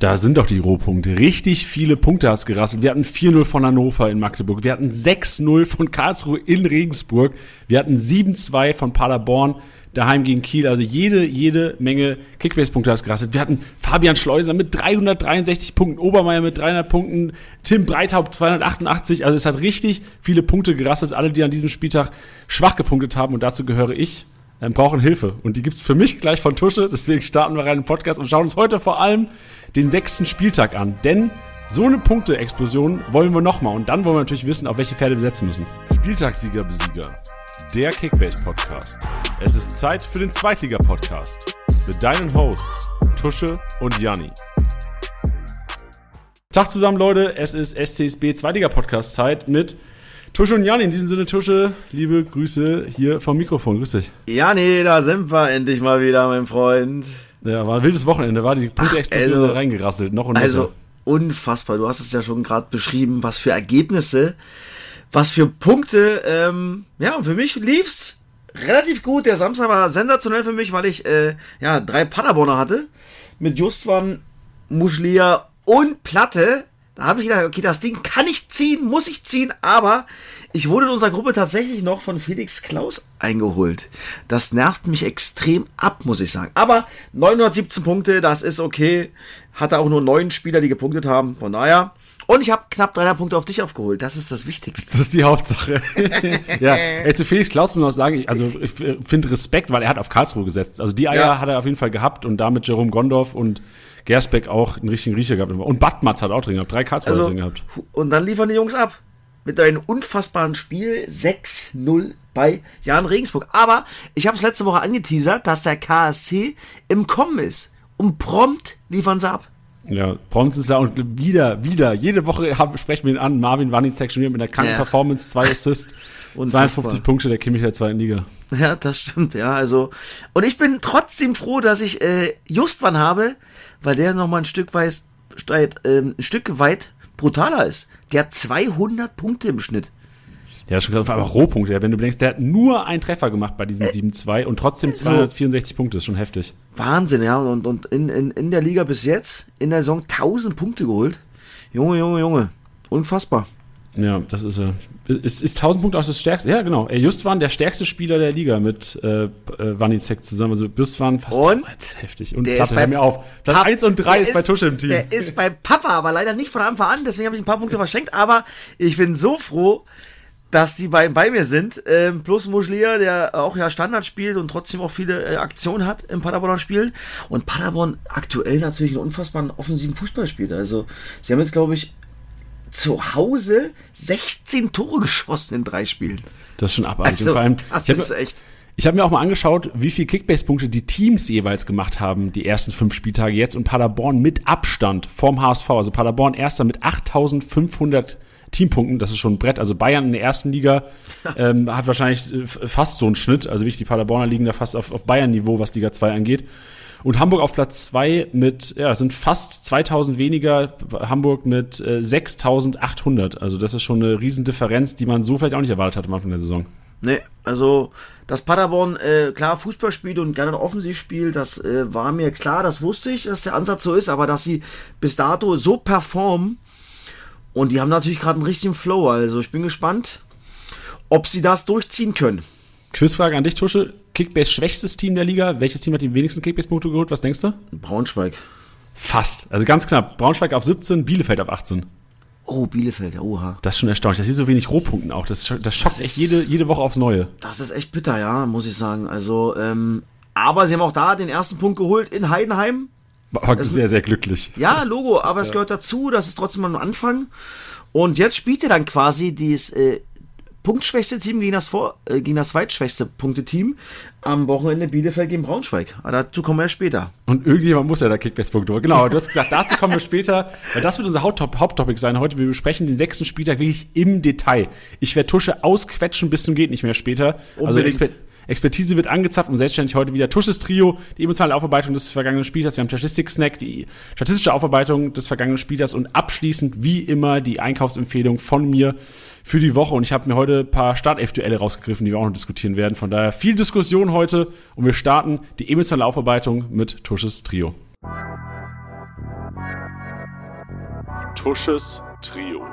Da sind doch die Rohpunkte. Richtig viele Punkte hast gerasselt. Wir hatten 4-0 von Hannover in Magdeburg. Wir hatten 6-0 von Karlsruhe in Regensburg. Wir hatten 7-2 von Paderborn daheim gegen Kiel. Also jede, jede Menge Kickbase-Punkte hast gerasselt. Wir hatten Fabian Schleuser mit 363 Punkten, Obermeier mit 300 Punkten, Tim Breithaupt 288. Also es hat richtig viele Punkte gerasselt. Alle, die an diesem Spieltag schwach gepunktet haben. Und dazu gehöre ich ähm, brauchen Hilfe. Und die gibt's für mich gleich von Tusche. Deswegen starten wir rein im Podcast und schauen uns heute vor allem den sechsten Spieltag an. Denn so eine Punkteexplosion wollen wir nochmal. Und dann wollen wir natürlich wissen, auf welche Pferde wir setzen müssen. Spieltagssieger, Besieger. Der Kickbase-Podcast. Es ist Zeit für den Zweitliga-Podcast. Mit deinen Hosts Tusche und Janni. Tag zusammen, Leute. Es ist SCSB Zweitliga-Podcast-Zeit mit Tusche und Jan, in diesem Sinne, Tusche, liebe Grüße hier vom Mikrofon. Grüß dich. Ja, nee, da sind wir endlich mal wieder, mein Freund. Ja, war ein wildes Wochenende, war die Punkte-Explosion also, reingerasselt, noch und noch. Also, unfassbar. Du hast es ja schon gerade beschrieben, was für Ergebnisse, was für Punkte. Ähm, ja, und für mich lief's relativ gut. Der Samstag war sensationell für mich, weil ich äh, ja drei Paderborner hatte mit Justwan, Muschlia und Platte. Da habe ich gedacht, okay, das Ding kann ich ziehen, muss ich ziehen, aber ich wurde in unserer Gruppe tatsächlich noch von Felix Klaus eingeholt. Das nervt mich extrem ab, muss ich sagen. Aber 917 Punkte, das ist okay. Hatte auch nur neun Spieler, die gepunktet haben. Von daher. Und ich habe knapp 300 Punkte auf dich aufgeholt. Das ist das Wichtigste. Das ist die Hauptsache. ja, ey, zu Felix Klaus muss ich noch sagen, also ich finde Respekt, weil er hat auf Karlsruhe gesetzt. Also die Eier ja. hat er auf jeden Fall gehabt und damit Jerome Gondorf und Gersbeck auch einen richtigen Riecher gehabt. Und Badmatz hat auch drin gehabt. Drei Karlsruhe also, drin gehabt. Und dann liefern die Jungs ab. Mit einem unfassbaren Spiel 6-0 bei Jan Regensburg. Aber ich habe es letzte Woche angeteasert, dass der KSC im Kommen ist. Und prompt liefern sie ab. Ja, prompt ist ja und wieder, wieder, jede Woche haben, sprechen wir ihn an. Marvin Wanicek schon wieder mit einer kranken ja. Performance, zwei Assists und 52 Punkte, der Kimmich der zweiten Liga. Ja, das stimmt, ja, also. Und ich bin trotzdem froh, dass ich äh, Justwan habe, weil der nochmal ein Stück weit, äh, ein Stück weit brutaler ist. Der hat 200 Punkte im Schnitt. Ja, schon einfach Rohpunkte. Wenn du denkst, der hat nur einen Treffer gemacht bei diesen 7-2 und trotzdem 264 so. Punkte, ist schon heftig. Wahnsinn, ja. Und, und in, in, in der Liga bis jetzt, in der Saison 1000 Punkte geholt. Junge, Junge, Junge. Unfassbar. Ja, das ist er. Äh, ist, ist 1000 Punkte auch das stärkste? Ja, genau. Er Justwan, der stärkste Spieler der Liga mit äh, äh Wanizek zusammen. Also Justwan fast und heftig. Und Platte, hör mir auf. Platz 1 und 3 ist, ist, bei Tusche im Team. Der ist bei Papa, aber leider nicht von Anfang an. Deswegen habe ich ein paar Punkte verschenkt. Aber ich bin so froh, dass die beiden bei mir sind. Ähm, plus Muschlia, der auch ja Standard spielt und trotzdem auch viele äh, Aktionen hat im Paderborner Spiel. Und Paderborn aktuell natürlich einen unfassbaren offensiven Fußball spielt. Also sie haben jetzt, glaube ich, zu Hause 16 Tore geschossen in drei Spielen. Das ist schon abartig. Also, vor allem, das ich ist echt. Ich habe mir auch mal angeschaut, wie viel Kickbase-Punkte die Teams jeweils gemacht haben, die ersten fünf Spieltage jetzt und Paderborn mit Abstand vorm HSV. Also Paderborn erster mit 8500 Teampunkten, das ist schon ein Brett. Also Bayern in der ersten Liga ähm, hat wahrscheinlich äh, fast so einen Schnitt. Also wie die Paderborner liegen da fast auf, auf Bayern-Niveau, was Liga 2 angeht. Und Hamburg auf Platz 2 mit, ja, sind fast 2000 weniger, Hamburg mit äh, 6800. Also das ist schon eine Riesendifferenz, die man so vielleicht auch nicht erwartet hat am Anfang der Saison. Nee, also dass Paderborn äh, klar Fußball spielt und gerne offensiv spielt, das äh, war mir klar, das wusste ich, dass der Ansatz so ist, aber dass sie bis dato so performen, und die haben natürlich gerade einen richtigen Flow. Also ich bin gespannt, ob sie das durchziehen können. Quizfrage an dich, Tusche. Kickbase schwächstes Team der Liga. Welches Team hat die wenigsten Kickbase-Punkte geholt? Was denkst du? Braunschweig. Fast. Also ganz knapp. Braunschweig auf 17, Bielefeld auf 18. Oh, Bielefeld, oha. Das ist schon erstaunlich. Das ist so wenig Rohpunkten auch. Das, das schockt das echt jede, jede Woche aufs Neue. Das ist echt bitter, ja, muss ich sagen. Also, ähm, aber sie haben auch da den ersten Punkt geholt in Heidenheim. War sehr, sehr glücklich. Ja, Logo, aber es ja. gehört dazu, das ist trotzdem mal ein Anfang. Und jetzt spielt er dann quasi dieses äh, punktschwächste Team gegen das, vor, äh, gegen das zweitschwächste Punkteteam am Wochenende Bielefeld gegen Braunschweig. Aber dazu kommen wir später. Und irgendjemand muss ja da Kickbase-Punkte holen. Genau, du hast gesagt, dazu kommen wir später, weil das wird unser Haupttopic sein heute. Wir besprechen den sechsten Spieltag wirklich im Detail. Ich werde Tusche ausquetschen bis zum geht nicht mehr später. Also Unbedingt. Also Expertise wird angezapft und selbstständig heute wieder Tusches Trio, die emotionale Aufarbeitung des vergangenen Spielers. Wir haben Statistik-Snack, die statistische Aufarbeitung des vergangenen Spielers und abschließend wie immer die Einkaufsempfehlung von mir für die Woche. Und ich habe mir heute ein paar Startelf-Duelle rausgegriffen, die wir auch noch diskutieren werden. Von daher viel Diskussion heute und wir starten die emotionale Aufarbeitung mit Tusches Trio. Tusches Trio.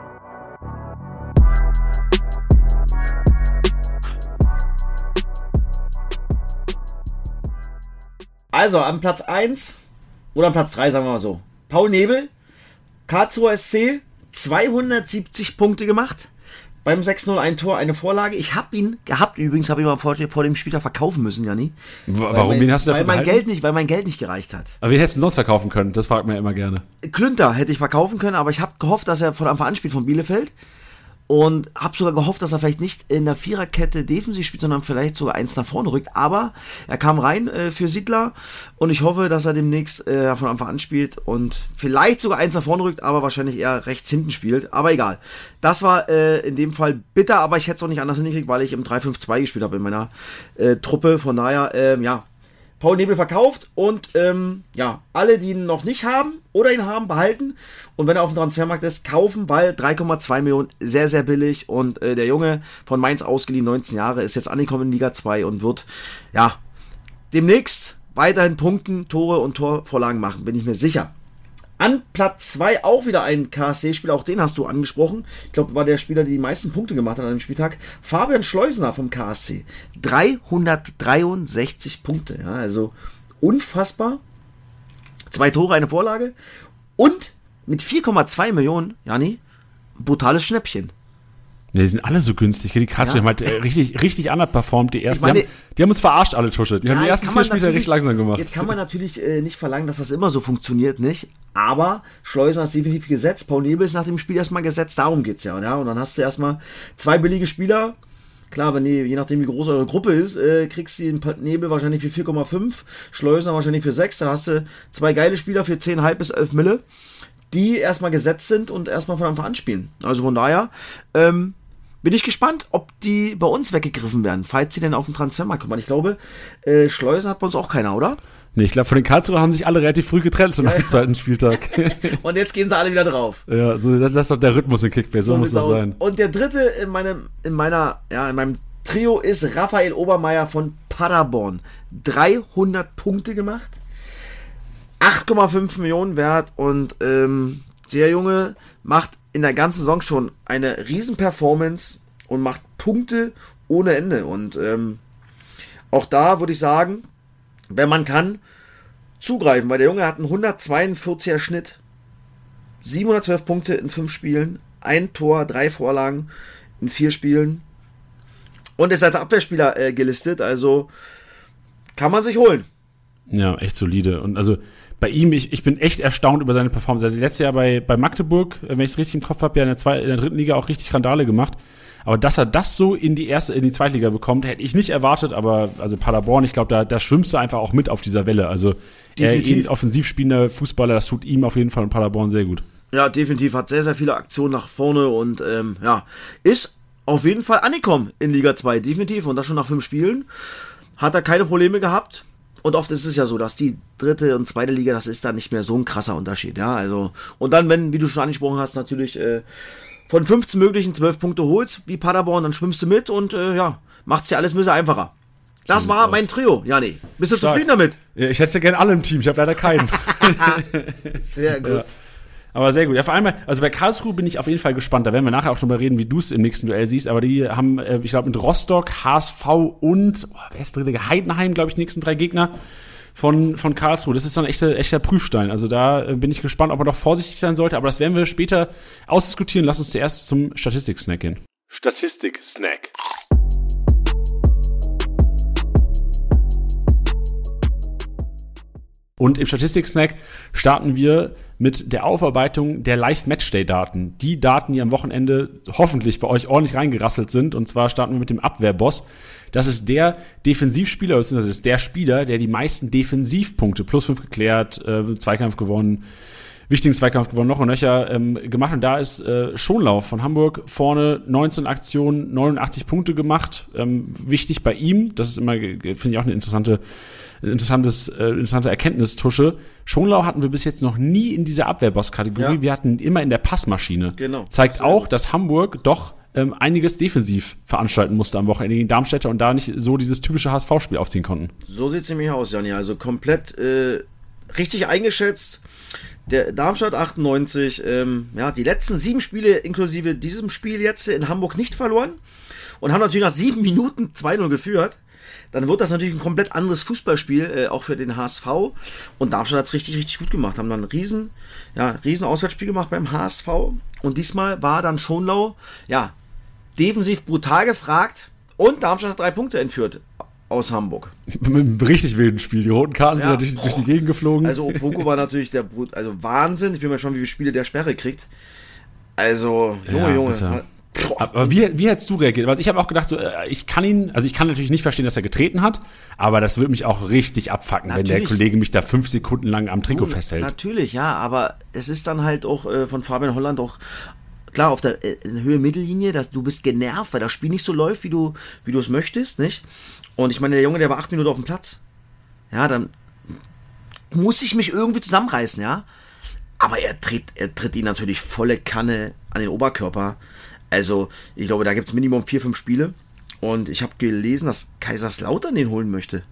Also am Platz 1 oder am Platz 3, sagen wir mal so. Paul Nebel, Karlsruher SC, 270 Punkte gemacht. Beim 6-0 ein Tor, eine Vorlage. Ich habe ihn gehabt, übrigens habe ich mal vor, vor dem Spieltag verkaufen müssen, Janni. Warum? Weil wen hast du Weil dafür mein behalten? Geld nicht, weil mein Geld nicht gereicht hat. Aber wen hättest du sonst verkaufen können? Das fragt man ja immer gerne. Klünter hätte ich verkaufen können, aber ich habe gehofft, dass er von Anfang an spielt von Bielefeld. Und habe sogar gehofft, dass er vielleicht nicht in der Viererkette defensiv spielt, sondern vielleicht sogar eins nach vorne rückt. Aber er kam rein äh, für Siedler und ich hoffe, dass er demnächst äh, von Anfang an spielt und vielleicht sogar eins nach vorne rückt, aber wahrscheinlich eher rechts hinten spielt. Aber egal. Das war äh, in dem Fall bitter, aber ich hätte es auch nicht anders hingekriegt, weil ich im 3-5-2 gespielt habe in meiner äh, Truppe. Von daher, ähm, ja, Paul Nebel verkauft und ähm, ja, alle, die ihn noch nicht haben oder ihn haben, behalten. Und wenn er auf dem Transfermarkt ist, kaufen, weil 3,2 Millionen sehr, sehr billig. Und äh, der Junge von Mainz ausgeliehen, 19 Jahre, ist jetzt angekommen in Liga 2 und wird ja demnächst weiterhin Punkten, Tore und Torvorlagen machen, bin ich mir sicher. An Platz 2 auch wieder ein KSC-Spieler, auch den hast du angesprochen. Ich glaube, war der Spieler, der die meisten Punkte gemacht hat an dem Spieltag. Fabian Schleusener vom KSC. 363 Punkte, ja, also unfassbar. Zwei Tore, eine Vorlage. Und mit 4,2 Millionen, Jani, brutales Schnäppchen. Ja, die sind alle so günstig. Die Karlsruhe Ja. haben halt äh, richtig, richtig underperformt. Die ersten. Meine- die, haben, die haben uns verarscht, alle Tusche. Die haben die ersten vier Spiele richtig langsam gemacht. Jetzt kann man natürlich äh, nicht verlangen, dass das immer so funktioniert, nicht? Aber Schleuser ist definitiv gesetzt. Paul Nebel ist nach dem Spiel erstmal gesetzt. Darum geht's ja. ja? Und dann hast du erstmal zwei billige Spieler. Klar, wenn die, je nachdem wie groß eure Gruppe ist, äh, kriegst du den Nebel wahrscheinlich für 4,5, Schleusner wahrscheinlich für 6. Dann hast du zwei geile Spieler für 10,5 bis 11 Mille, die erstmal gesetzt sind und erstmal von Anfang an spielen. Also von daher, ähm, bin ich gespannt, ob die bei uns weggegriffen werden, falls sie denn auf den Transfermarkt kommen. Ich glaube, äh, Schleusen hat bei uns auch keiner, oder? Nee, ich glaube, von den Karlsruher haben sich alle relativ früh getrennt zum zweiten Spieltag. Und jetzt gehen sie alle wieder drauf. ja, so, das, das ist doch der Rhythmus in Kickbase, so, muss sieht's das aus. sein. Und der dritte in meinem, in meiner, ja, in meinem Trio ist Raphael Obermeier von Paderborn. 300 Punkte gemacht, 8,5 Millionen wert und ähm, der Junge macht in der ganzen Saison schon eine riesen Performance und macht Punkte ohne Ende. Und ähm, auch da würde ich sagen, wenn man kann, zugreifen, weil der Junge hat einen 142er Schnitt. 712 Punkte in fünf Spielen, ein Tor, drei Vorlagen in vier Spielen und ist als Abwehrspieler äh, gelistet, also kann man sich holen. Ja, echt solide. Und also bei ihm, ich, ich bin echt erstaunt über seine Performance. Er hat letztes Jahr bei, bei Magdeburg, äh, wenn ich es richtig im Kopf habe, ja in der, zwei, in der dritten Liga auch richtig Randale gemacht. Aber dass er das so in die erste, in die Zweitliga bekommt, hätte ich nicht erwartet. Aber also Paderborn, ich glaube, da, da schwimmst du einfach auch mit auf dieser Welle. Also er Definitiv. ein offensiv spielender Fußballer, das tut ihm auf jeden Fall in Paderborn sehr gut. Ja, definitiv, hat sehr, sehr viele Aktionen nach vorne und ähm, ja, ist auf jeden Fall angekommen in Liga 2, definitiv. Und das schon nach fünf Spielen. Hat er keine Probleme gehabt. Und oft ist es ja so, dass die dritte und zweite Liga, das ist dann nicht mehr so ein krasser Unterschied. Ja, also, und dann, wenn, wie du schon angesprochen hast, natürlich äh, von 15 möglichen 12 Punkte holst, wie Paderborn, dann schwimmst du mit und äh, ja, macht's dir alles ein bisschen einfacher. Das war mein aus. Trio, Jani. Bist du Stark. zufrieden damit? Ja, Ich hätte ja gerne alle im Team, ich habe leider keinen. Sehr gut. Ja. Aber sehr gut. Ja, vor allem, also bei Karlsruhe bin ich auf jeden Fall gespannt. Da werden wir nachher auch schon mal reden, wie du es im nächsten Duell siehst. Aber die haben, äh, ich glaube, mit Rostock, HSV und, oh, wer ist dritte? Heidenheim, glaube ich, die nächsten drei Gegner von, von Karlsruhe. Das ist so ein echter, echter Prüfstein. Also da äh, bin ich gespannt, ob man doch vorsichtig sein sollte. Aber das werden wir später ausdiskutieren. Lass uns zuerst zum Statistik-Snack gehen. Statistik-Snack. Und im Statistik-Snack starten wir mit der Aufarbeitung der Live-Matchday-Daten. Die Daten, die am Wochenende hoffentlich bei euch ordentlich reingerasselt sind. Und zwar starten wir mit dem Abwehrboss. Das ist der Defensivspieler, beziehungsweise ist der Spieler, der die meisten Defensivpunkte, plus fünf geklärt, äh, Zweikampf gewonnen, wichtigen Zweikampf gewonnen, noch und nöcher ähm, gemacht. Und da ist äh, Schonlauf von Hamburg vorne 19 Aktionen, 89 Punkte gemacht. Ähm, wichtig bei ihm, das ist immer, äh, finde ich auch eine interessante interessantes, äh, interessante Erkenntnistusche. Schonlau hatten wir bis jetzt noch nie in dieser Abwehrboss-Kategorie. Ja. Wir hatten immer in der Passmaschine. Genau. Zeigt auch, dass Hamburg doch ähm, einiges defensiv veranstalten musste am Wochenende gegen Darmstädter und da nicht so dieses typische HSV-Spiel aufziehen konnten. So sieht's nämlich aus, Janni. Also komplett äh, richtig eingeschätzt. Der Darmstadt 98, ähm, ja, die letzten sieben Spiele inklusive diesem Spiel jetzt in Hamburg nicht verloren und haben natürlich nach sieben Minuten 2-0 geführt. Dann wird das natürlich ein komplett anderes Fußballspiel, äh, auch für den HSV. Und Darmstadt hat es richtig, richtig gut gemacht. Haben dann ein riesen, ja, riesen Auswärtsspiel gemacht beim HSV. Und diesmal war dann Schonlau, ja, defensiv brutal gefragt. Und Darmstadt hat drei Punkte entführt aus Hamburg. Mit einem richtig wilden Spiel. Die roten Karten ja. sind natürlich durch die Gegend geflogen. Also Opoko war natürlich der also Wahnsinn. Ich bin mal gespannt, wie viele Spiele der Sperre kriegt. Also, Junge, ja, Junge. Bitte. Aber wie, wie hättest du reagiert? Also ich habe auch gedacht, so, äh, ich kann ihn, also ich kann natürlich nicht verstehen, dass er getreten hat, aber das würde mich auch richtig abfacken, natürlich. wenn der Kollege mich da fünf Sekunden lang am Trikot festhält. Natürlich, ja, aber es ist dann halt auch äh, von Fabian Holland auch klar auf der äh, Höhe Mittellinie, dass du bist genervt, weil das Spiel nicht so läuft, wie du wie du es möchtest, nicht? Und ich meine, der Junge, der war acht Minuten auf dem Platz. Ja, dann muss ich mich irgendwie zusammenreißen, ja. Aber er tritt, er tritt ihn natürlich volle Kanne an den Oberkörper. Also, ich glaube, da gibt es Minimum vier, fünf Spiele. Und ich habe gelesen, dass Kaiserslautern den holen möchte.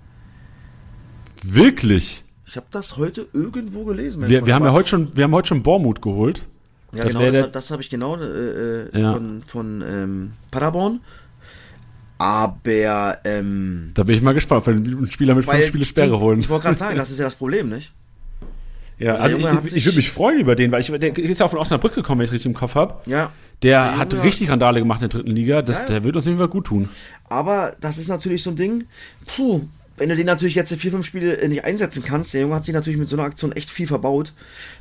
Wirklich? Ich habe das heute irgendwo gelesen. Wir, wir haben ja heute schon, wir haben heute schon Bormut geholt. Ja, das genau, das, das habe ich genau äh, äh, ja. von, von ähm, Paderborn. Aber ähm, da bin ich mal gespannt, wenn ein Spieler mit fünf Spiele Sperre holen. Ich wollte gerade sagen, das ist ja das Problem, nicht? Ja, also, also ich, ich würde mich freuen über den, weil ich, der ist ja auch von Osnabrück gekommen, wenn ich es richtig im Kopf habe. Ja. Der, der hat richtig Randale gemacht in der dritten Liga. Das, ja, Der wird uns auf jeden Fall gut tun. Aber das ist natürlich so ein Ding, puh, wenn du den natürlich jetzt vier, fünf Spiele nicht einsetzen kannst, der Junge hat sich natürlich mit so einer Aktion echt viel verbaut.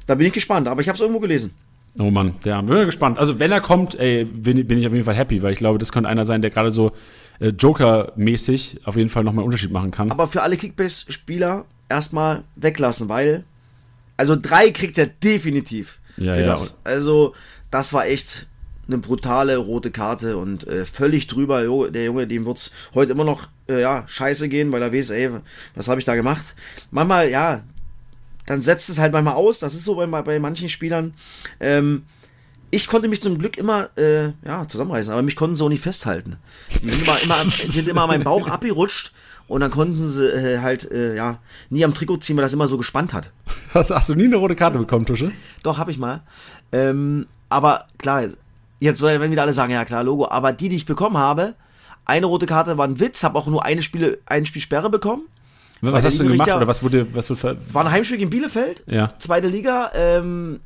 Da bin ich gespannt, aber ich habe es irgendwo gelesen. Oh Mann, ja, bin ich gespannt. Also wenn er kommt, ey, bin, bin ich auf jeden Fall happy, weil ich glaube, das könnte einer sein, der gerade so äh, Joker-mäßig auf jeden Fall nochmal einen Unterschied machen kann. Aber für alle Kickbase-Spieler erstmal weglassen, weil also drei kriegt er definitiv ja, für ja. das. Also das war echt eine brutale rote Karte und äh, völlig drüber. Der Junge, dem wird's heute immer noch äh, ja, scheiße gehen, weil er weiß, ey, was habe ich da gemacht? Manchmal, ja, dann setzt es halt manchmal aus. Das ist so bei, bei manchen Spielern. Ähm, ich konnte mich zum Glück immer äh, ja, zusammenreißen, aber mich konnten sie auch nicht festhalten. Die sind immer, immer, sind immer an meinem Bauch abgerutscht und dann konnten sie äh, halt äh, ja nie am Trikot ziehen, weil das immer so gespannt hat. Hast, hast du nie eine rote Karte bekommen, Tusche? Doch, habe ich mal. Ähm, aber klar, jetzt werden wieder alle sagen, ja klar, Logo, aber die, die ich bekommen habe, eine rote Karte war ein Witz, habe auch nur eine Spiele, ein Spiel Sperre bekommen. Was hast du gemacht oder was wurde, was wurde Es war ein Heimspiel in Bielefeld, ja. zweite Liga. Ähm,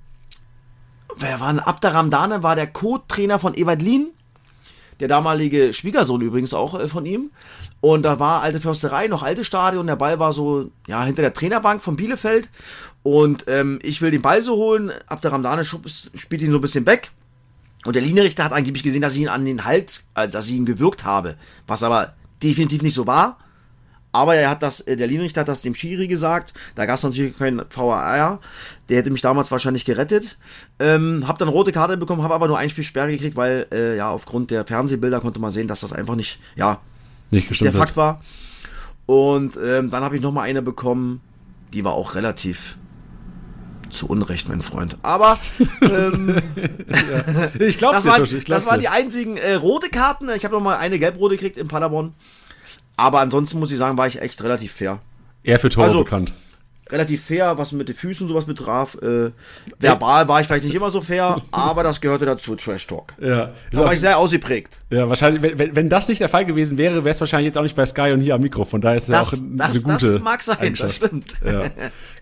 wer war denn? Abder Ramdane war der Co-Trainer von Ewald Lien, der damalige Schwiegersohn übrigens auch äh, von ihm. Und da war alte Försterei, noch alte Stadion. Der Ball war so, ja, hinter der Trainerbank von Bielefeld. Und ähm, ich will den Ball so holen. Abder Ramdane spielt ihn so ein bisschen weg. Und der Linienrichter hat angeblich gesehen, dass ich ihn an den Hals, also dass ich ihn gewürgt habe. Was aber definitiv nicht so war. Aber er hat das, äh, der Linienrichter hat das dem Schiri gesagt. Da gab es natürlich keinen VAR. Der hätte mich damals wahrscheinlich gerettet. Ähm, hab dann rote Karte bekommen, habe aber nur ein Spiel Sperre gekriegt, weil äh, ja aufgrund der Fernsehbilder konnte man sehen, dass das einfach nicht, ja, nicht gestimmt der Fakt war. Und ähm, dann habe ich noch mal eine bekommen, die war auch relativ zu Unrecht, mein Freund. Aber ähm, ja. ich glaube, das, war, das waren die einzigen äh, rote Karten. Ich habe noch mal eine gelb-rote gekriegt in Paderborn. Aber ansonsten muss ich sagen, war ich echt relativ fair. Er für Tore also, bekannt relativ fair, was mit den Füßen sowas betraf. Äh, verbal war ich vielleicht nicht immer so fair, aber das gehörte dazu, Trash Talk. Ja. Da war ich sehr ausgeprägt. Ja, wahrscheinlich, wenn, wenn das nicht der Fall gewesen wäre, wäre es wahrscheinlich jetzt auch nicht bei Sky und hier am Mikro. Von daher ist das, ja auch das, eine gute Das mag sein, das stimmt. Ja.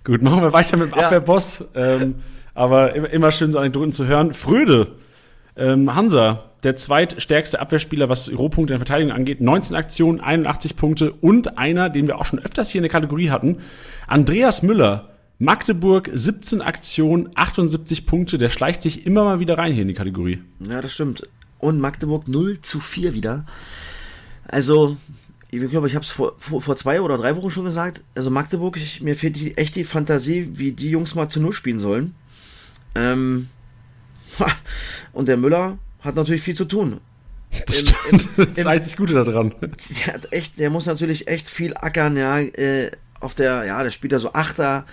Gut, machen wir weiter mit dem ja. Abwehrboss. Ähm, aber immer, immer schön so Anekdoten zu hören. Fröde, ähm, Hansa, der zweitstärkste Abwehrspieler, was Rohpunkte in der Verteidigung angeht. 19 Aktionen, 81 Punkte und einer, den wir auch schon öfters hier in der Kategorie hatten, Andreas Müller. Magdeburg 17 Aktionen, 78 Punkte. Der schleicht sich immer mal wieder rein hier in die Kategorie. Ja, das stimmt. Und Magdeburg 0 zu 4 wieder. Also, ich glaube, ich habe es vor, vor, vor, zwei oder drei Wochen schon gesagt. Also Magdeburg, ich, mir fehlt die, echt die Fantasie, wie die Jungs mal zu Null spielen sollen. Ähm, und der Müller hat natürlich viel zu tun. Das, Im, im, im, das einzig Gute daran. Der, hat echt, der muss natürlich echt viel ackern, ja. Äh, auf der, ja, der spielt da so Achter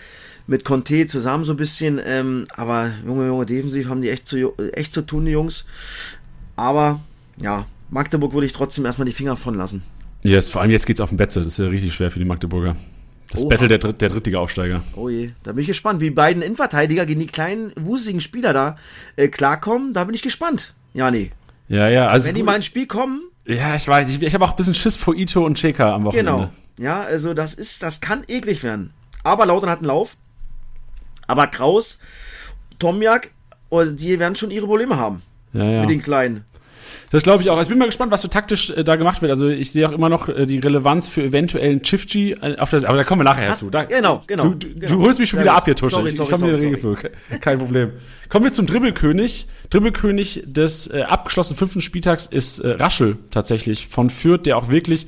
mit Conte zusammen so ein bisschen. Ähm, aber Junge, Junge, defensiv haben die echt zu, echt zu tun, die Jungs. Aber ja, Magdeburg würde ich trotzdem erstmal die Finger von lassen. Yes, vor allem jetzt geht es auf den Betze. Das ist ja richtig schwer für die Magdeburger. Das Oha. Battle der, Dritt, der Drittliga-Aufsteiger. Oh je, da bin ich gespannt, wie beiden Innenverteidiger gegen die kleinen, wusigen Spieler da äh, klarkommen. Da bin ich gespannt. Ja, nee. Ja, ja. Also Wenn die mal ins Spiel kommen. Ja, ich weiß. Ich, ich habe auch ein bisschen Schiss vor Ito und Cheka am Wochenende. Genau. Ja, also das ist, das kann eklig werden. Aber Lautern hat einen Lauf. Aber Kraus, Tomjak, oh, die werden schon ihre Probleme haben. Ja, ja. Mit den Kleinen. Das glaube ich auch. Also ich bin mal gespannt, was so taktisch äh, da gemacht wird. Also ich sehe auch immer noch äh, die Relevanz für eventuellen Chifji äh, auf der, aber da kommen wir nachher dazu. Da, genau, genau. Du, du, genau. du holst mich schon wieder ab hier, Tusche. Sorry, ich, ich komme wieder Regelflug. Kein Problem. Kommen wir zum Dribbelkönig. Dribbelkönig des äh, abgeschlossenen fünften Spieltags ist äh, Raschel tatsächlich von Fürth, der auch wirklich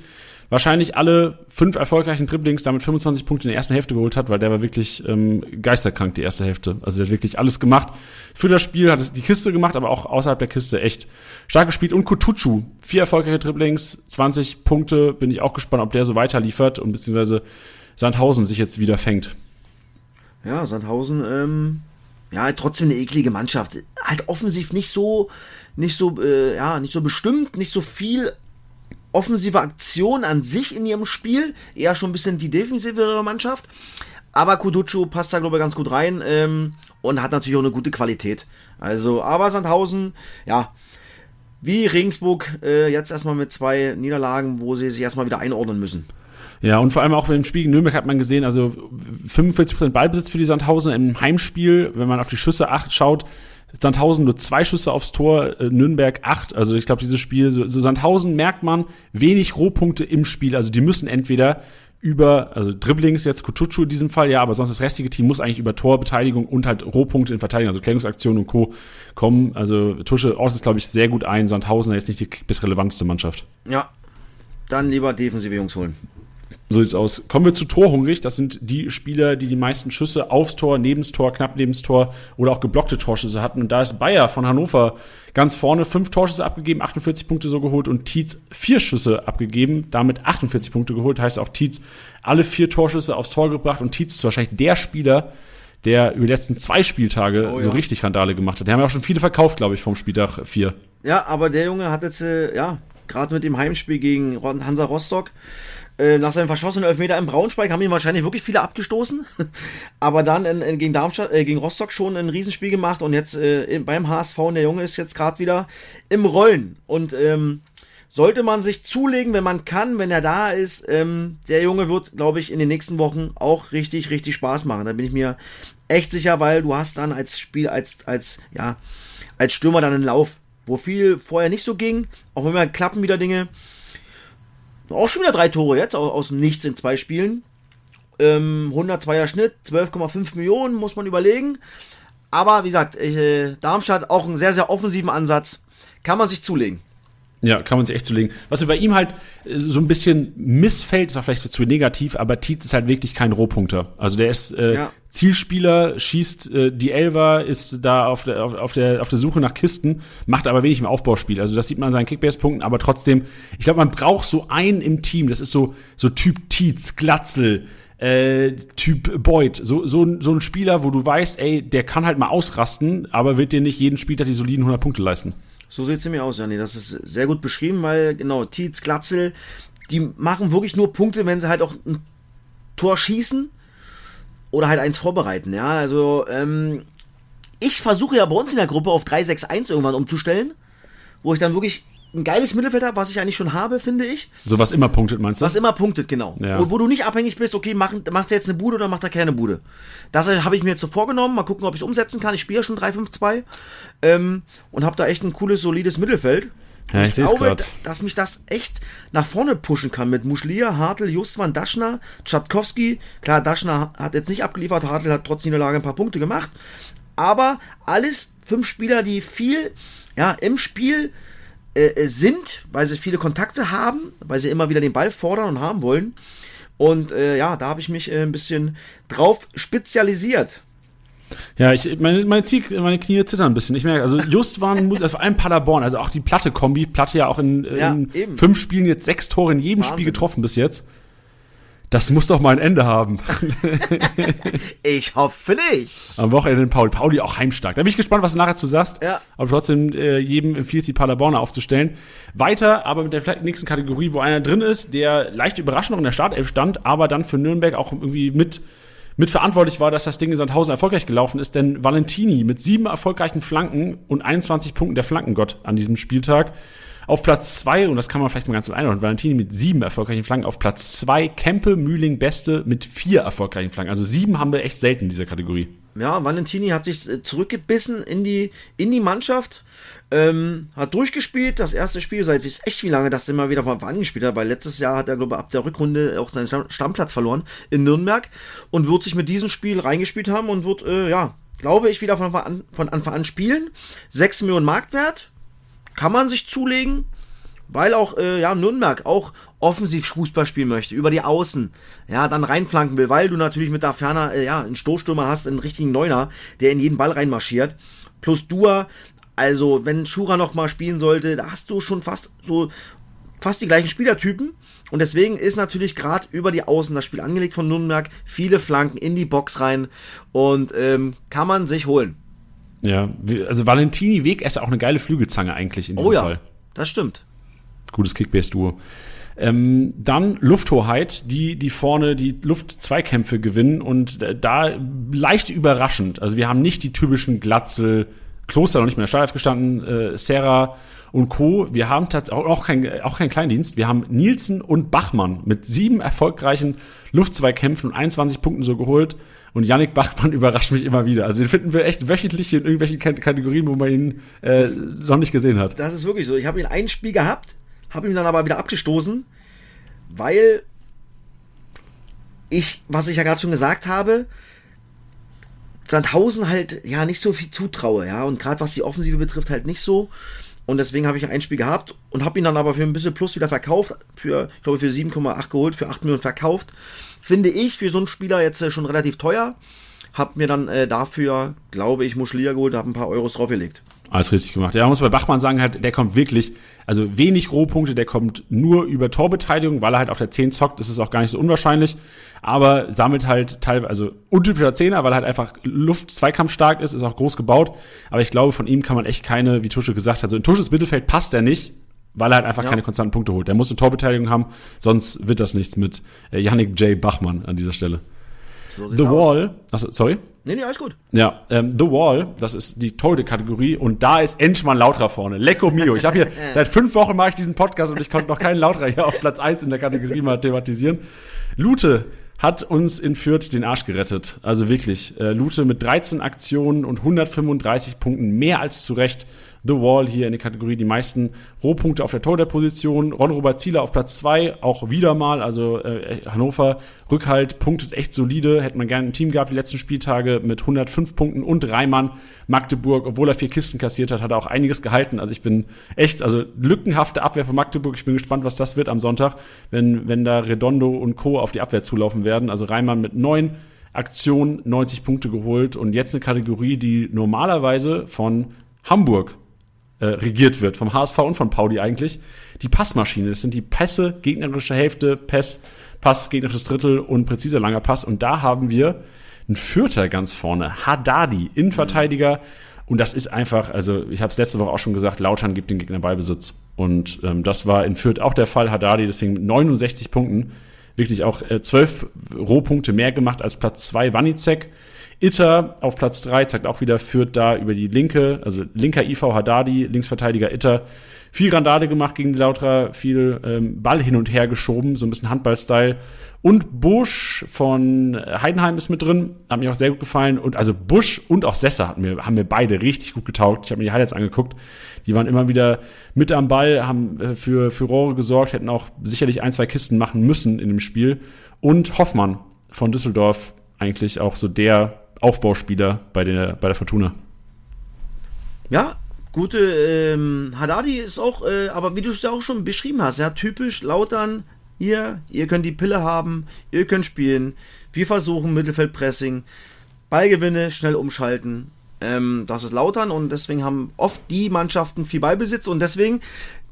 wahrscheinlich alle fünf erfolgreichen Dribblings damit 25 Punkte in der ersten Hälfte geholt hat, weil der war wirklich ähm, geisterkrank die erste Hälfte. Also der hat wirklich alles gemacht. Für das Spiel hat die Kiste gemacht, aber auch außerhalb der Kiste echt stark gespielt. Und Kutucu, vier erfolgreiche Dribblings, 20 Punkte. Bin ich auch gespannt, ob der so weiter liefert und beziehungsweise Sandhausen sich jetzt wieder fängt. Ja, Sandhausen, ähm, ja, trotzdem eine eklige Mannschaft. Halt offensiv nicht so, nicht so, äh, ja, nicht so bestimmt, nicht so viel offensive Aktion an sich in ihrem Spiel, eher schon ein bisschen die defensivere Mannschaft. Aber Kuducu passt da, glaube ich, ganz gut rein ähm, und hat natürlich auch eine gute Qualität. Also, aber Sandhausen, ja, wie Regensburg, äh, jetzt erstmal mit zwei Niederlagen, wo sie sich erstmal wieder einordnen müssen. Ja, und vor allem auch im Spiel gegen Nürnberg hat man gesehen, also 45% Ballbesitz für die Sandhausen im Heimspiel, wenn man auf die Schüsse acht schaut, Sandhausen nur zwei Schüsse aufs Tor, äh, Nürnberg acht. Also ich glaube, dieses Spiel, so, Sandhausen merkt man wenig Rohpunkte im Spiel. Also die müssen entweder über, also Dribblings jetzt Kutucu in diesem Fall, ja, aber sonst das restliche Team muss eigentlich über Torbeteiligung und halt Rohpunkte in Verteidigung, also Klärungsaktionen und Co. kommen. Also Tusche ordnet es, glaube ich, sehr gut ein. Sandhausen ist jetzt nicht die bis relevanteste Mannschaft. Ja, dann lieber defensive Jungs holen. So sieht's aus. Kommen wir zu Torhungrig. Das sind die Spieler, die die meisten Schüsse aufs Tor, nebens Tor, knapp nebens Tor oder auch geblockte Torschüsse hatten. Und da ist Bayer von Hannover ganz vorne. Fünf Torschüsse abgegeben, 48 Punkte so geholt und Tietz vier Schüsse abgegeben, damit 48 Punkte geholt. Heißt auch Tietz alle vier Torschüsse aufs Tor gebracht und Tietz ist wahrscheinlich der Spieler, der über die letzten zwei Spieltage oh, ja. so richtig Randale gemacht hat. Die haben ja auch schon viele verkauft, glaube ich, vom Spieltag vier. Ja, aber der Junge hat jetzt, äh, ja, gerade mit dem Heimspiel gegen Hansa Rostock, äh, nach seinem verschossenen Elfmeter im Braunschweig haben ihn wahrscheinlich wirklich viele abgestoßen. Aber dann in, in, gegen Darmstadt, äh, gegen Rostock schon ein Riesenspiel gemacht und jetzt äh, beim HSV und der Junge ist jetzt gerade wieder im Rollen. Und ähm, sollte man sich zulegen, wenn man kann, wenn er da ist, ähm, der Junge wird, glaube ich, in den nächsten Wochen auch richtig, richtig Spaß machen. Da bin ich mir echt sicher, weil du hast dann als Spiel, als, als, ja, als Stürmer dann einen Lauf, wo viel vorher nicht so ging. Auch immer klappen wieder Dinge. Auch schon wieder drei Tore jetzt aus, dem Nichts in zwei Spielen. Ähm, 102er Schnitt, 12,5 Millionen, muss man überlegen. Aber wie gesagt, äh, Darmstadt auch einen sehr, sehr offensiven Ansatz. Kann man sich zulegen. Ja, kann man sich echt zulegen. Was mir bei ihm halt äh, so ein bisschen missfällt, ist auch vielleicht zu negativ, aber Tietz ist halt wirklich kein Rohpunkter. Also der ist äh, ja. Zielspieler, schießt äh, die Elver, ist da auf der, auf, der, auf der Suche nach Kisten, macht aber wenig im Aufbauspiel. Also das sieht man an seinen Kickbase-Punkten, aber trotzdem, ich glaube, man braucht so einen im Team. Das ist so, so Typ Tietz, Glatzel, äh, Typ Boyd. So, so, so ein Spieler, wo du weißt, ey, der kann halt mal ausrasten, aber wird dir nicht jeden Spieler die soliden 100 Punkte leisten. So sieht es mir aus, Janni. Das ist sehr gut beschrieben, weil genau, Tietz, Glatzel, die machen wirklich nur Punkte, wenn sie halt auch ein Tor schießen oder halt eins vorbereiten. Ja, also ähm, ich versuche ja bei uns in der Gruppe auf 3-6-1 irgendwann umzustellen, wo ich dann wirklich ein geiles Mittelfeld habe, was ich eigentlich schon habe, finde ich. So was immer punktet, meinst du? Was immer punktet, genau. Ja. Wo, wo, du nicht abhängig bist, okay, macht, macht er jetzt eine Bude oder macht er keine Bude. Das habe ich mir jetzt so vorgenommen. Mal gucken, ob ich es umsetzen kann. Ich spiele ja schon 3-5-2 ähm, und habe da echt ein cooles, solides Mittelfeld. Ja, ich, ich glaube, dass mich das echt nach vorne pushen kann mit Muschlia, Hartl, Justwan, Daschner, Tschatkowski. Klar, Daschner hat jetzt nicht abgeliefert, Hartl hat trotz Niederlage ein paar Punkte gemacht. Aber alles fünf Spieler, die viel ja, im Spiel äh, sind, weil sie viele Kontakte haben, weil sie immer wieder den Ball fordern und haben wollen. Und äh, ja, da habe ich mich äh, ein bisschen drauf spezialisiert. Ja, ich, meine, meine, Ziel, meine Knie zittern ein bisschen. Ich merke, also just waren muss also vor allem Paderborn, also auch die Platte-Kombi, Platte ja auch in, ja, in fünf Spielen jetzt sechs Tore in jedem Wahnsinn. Spiel getroffen bis jetzt. Das muss doch mal ein Ende haben. ich hoffe nicht. Am Wochenende Paul. Pauli auch heimstark. Da bin ich gespannt, was du nachher zu sagst. Ja. Aber trotzdem äh, jedem empfiehlt die Paderborner aufzustellen. Weiter, aber mit der vielleicht nächsten Kategorie, wo einer drin ist, der leicht überraschend noch in der Startelf stand, aber dann für Nürnberg auch irgendwie mit mitverantwortlich war, dass das Ding in Sandhausen erfolgreich gelaufen ist, denn Valentini mit sieben erfolgreichen Flanken und 21 Punkten der Flankengott an diesem Spieltag auf Platz zwei und das kann man vielleicht mal ganz so einordnen, Valentini mit sieben erfolgreichen Flanken. Auf Platz zwei Kempe, Mühling, Beste mit vier erfolgreichen Flanken. Also sieben haben wir echt selten in dieser Kategorie. Ja, Valentini hat sich äh, zurückgebissen in die, in die Mannschaft. Ähm, hat durchgespielt, das erste Spiel, seit ist echt wie lange das immer wieder von angespielt hat, weil letztes Jahr hat er, glaube ich, ab der Rückrunde auch seinen Stammplatz verloren in Nürnberg und wird sich mit diesem Spiel reingespielt haben und wird, äh, ja, glaube ich, wieder von Anfang an, von Anfang an spielen. 6 Millionen Marktwert, kann man sich zulegen, weil auch äh, ja, Nürnberg auch offensiv Fußball spielen möchte, über die Außen, ja, dann reinflanken will, weil du natürlich mit da ferner äh, ja, einen Stoßstürmer hast, einen richtigen Neuner, der in jeden Ball reinmarschiert. Plus Dua, also wenn Schura noch mal spielen sollte, da hast du schon fast so fast die gleichen Spielertypen. Und deswegen ist natürlich gerade über die Außen das Spiel angelegt von Nürnberg. Viele Flanken in die Box rein und ähm, kann man sich holen. Ja, also Valentini Weg ist ja auch eine geile Flügelzange eigentlich in diesem oh ja, Fall. Das stimmt. Gutes Kickbase-Duo. Ähm, dann Lufthoheit, die, die vorne die Luftzweikämpfe gewinnen und äh, da leicht überraschend. Also wir haben nicht die typischen Glatzel, Kloster noch nicht mehr in der Startelf gestanden, äh, Serra und Co. Wir haben tatsächlich auch, kein, auch kein Kleindienst. Wir haben Nielsen und Bachmann mit sieben erfolgreichen Luftzweikämpfen und 21 Punkten so geholt. Und Yannick Bachmann überrascht mich immer wieder. Also den finden wir echt wöchentlich in irgendwelchen Kategorien, wo man ihn äh, das, noch nicht gesehen hat. Das ist wirklich so. Ich habe ihn ein Spiel gehabt, habe ihn dann aber wieder abgestoßen, weil ich, was ich ja gerade schon gesagt habe, Sandhausen halt ja nicht so viel zutraue, ja, und gerade was die Offensive betrifft halt nicht so. Und deswegen habe ich ein Spiel gehabt und habe ihn dann aber für ein bisschen Plus wieder verkauft. Für, ich glaube, für 7,8 geholt, für 8 Millionen verkauft. Finde ich für so einen Spieler jetzt äh, schon relativ teuer. Hab mir dann äh, dafür, glaube ich, Muschlia geholt, habe ein paar Euros draufgelegt. Alles richtig gemacht. Ja, man muss bei Bachmann sagen, halt, der kommt wirklich, also wenig Rohpunkte, der kommt nur über Torbeteiligung, weil er halt auf der 10 zockt, das ist auch gar nicht so unwahrscheinlich, aber sammelt halt teilweise, also untypischer Zehner, weil er halt einfach Luft Zweikampf stark ist, ist auch groß gebaut, aber ich glaube, von ihm kann man echt keine, wie Tusche gesagt hat, so in Tusches Mittelfeld passt er nicht, weil er halt einfach ja. keine konstanten Punkte holt. Der muss eine Torbeteiligung haben, sonst wird das nichts mit äh, Yannick J. Bachmann an dieser Stelle. So The Wall, achso, sorry? Nee, nee, alles gut. Ja, ähm, The Wall, das ist die Torhüter-Kategorie und da ist Enschmann Lautra vorne. Lecco mio. Ich habe hier, seit fünf Wochen mache ich diesen Podcast und ich konnte noch keinen Lautra hier auf Platz 1 in der Kategorie mal thematisieren. Lute hat uns in Fürth den Arsch gerettet. Also wirklich, äh, Lute mit 13 Aktionen und 135 Punkten mehr als zurecht The Wall hier in der Kategorie die meisten Rohpunkte auf der Torhüterposition. Ron-Robert Zieler auf Platz 2, auch wieder mal. Also äh, Hannover Rückhalt punktet echt solide. Hätte man gerne ein Team gehabt die letzten Spieltage mit 105 Punkten und Reimann. Magdeburg, obwohl er vier Kisten kassiert hat, hat er auch einiges gehalten. Also ich bin echt, also lückenhafte Abwehr von Magdeburg. Ich bin gespannt, was das wird am Sonntag, wenn, wenn da Redondo und Co. auf die Abwehr zulaufen werden. Also Reimann mit neun Aktionen 90 Punkte geholt und jetzt eine Kategorie, die normalerweise von Hamburg äh, regiert wird, vom HSV und von Pauli eigentlich. Die Passmaschine, das sind die Pässe, gegnerische Hälfte, Pass, Pass, gegnerisches Drittel und präziser langer Pass. Und da haben wir einen Vierter ganz vorne, Haddadi, Innenverteidiger. Und das ist einfach, also ich habe es letzte Woche auch schon gesagt, Lautern gibt den Gegner Ballbesitz. Und ähm, das war in Fürth auch der Fall. Haddadi deswegen mit 69 Punkten wirklich auch äh, 12 Rohpunkte mehr gemacht als Platz 2 Wanizek. Itter auf Platz 3 zeigt auch wieder, führt da über die linke, also linker IV Haddadi, Linksverteidiger Itter. Viel Randale gemacht gegen die Lautra, viel ähm, Ball hin und her geschoben, so ein bisschen Handball-Style. Und Busch von Heidenheim ist mit drin, hat mir auch sehr gut gefallen. Und also Busch und auch Sessa hat mir, haben mir beide richtig gut getaugt. Ich habe mir die Highlights angeguckt. Die waren immer wieder mit am Ball, haben äh, für Furore gesorgt, hätten auch sicherlich ein, zwei Kisten machen müssen in dem Spiel. Und Hoffmann von Düsseldorf, eigentlich auch so der Aufbauspieler bei der, bei der Fortuna. Ja, gute ähm, Haddadi ist auch, äh, aber wie du es ja auch schon beschrieben hast, ja, typisch Lautern, hier, ihr könnt die Pille haben, ihr könnt spielen, wir versuchen Mittelfeldpressing, Ballgewinne, schnell umschalten. Ähm, das ist Lautern und deswegen haben oft die Mannschaften viel Ballbesitz und deswegen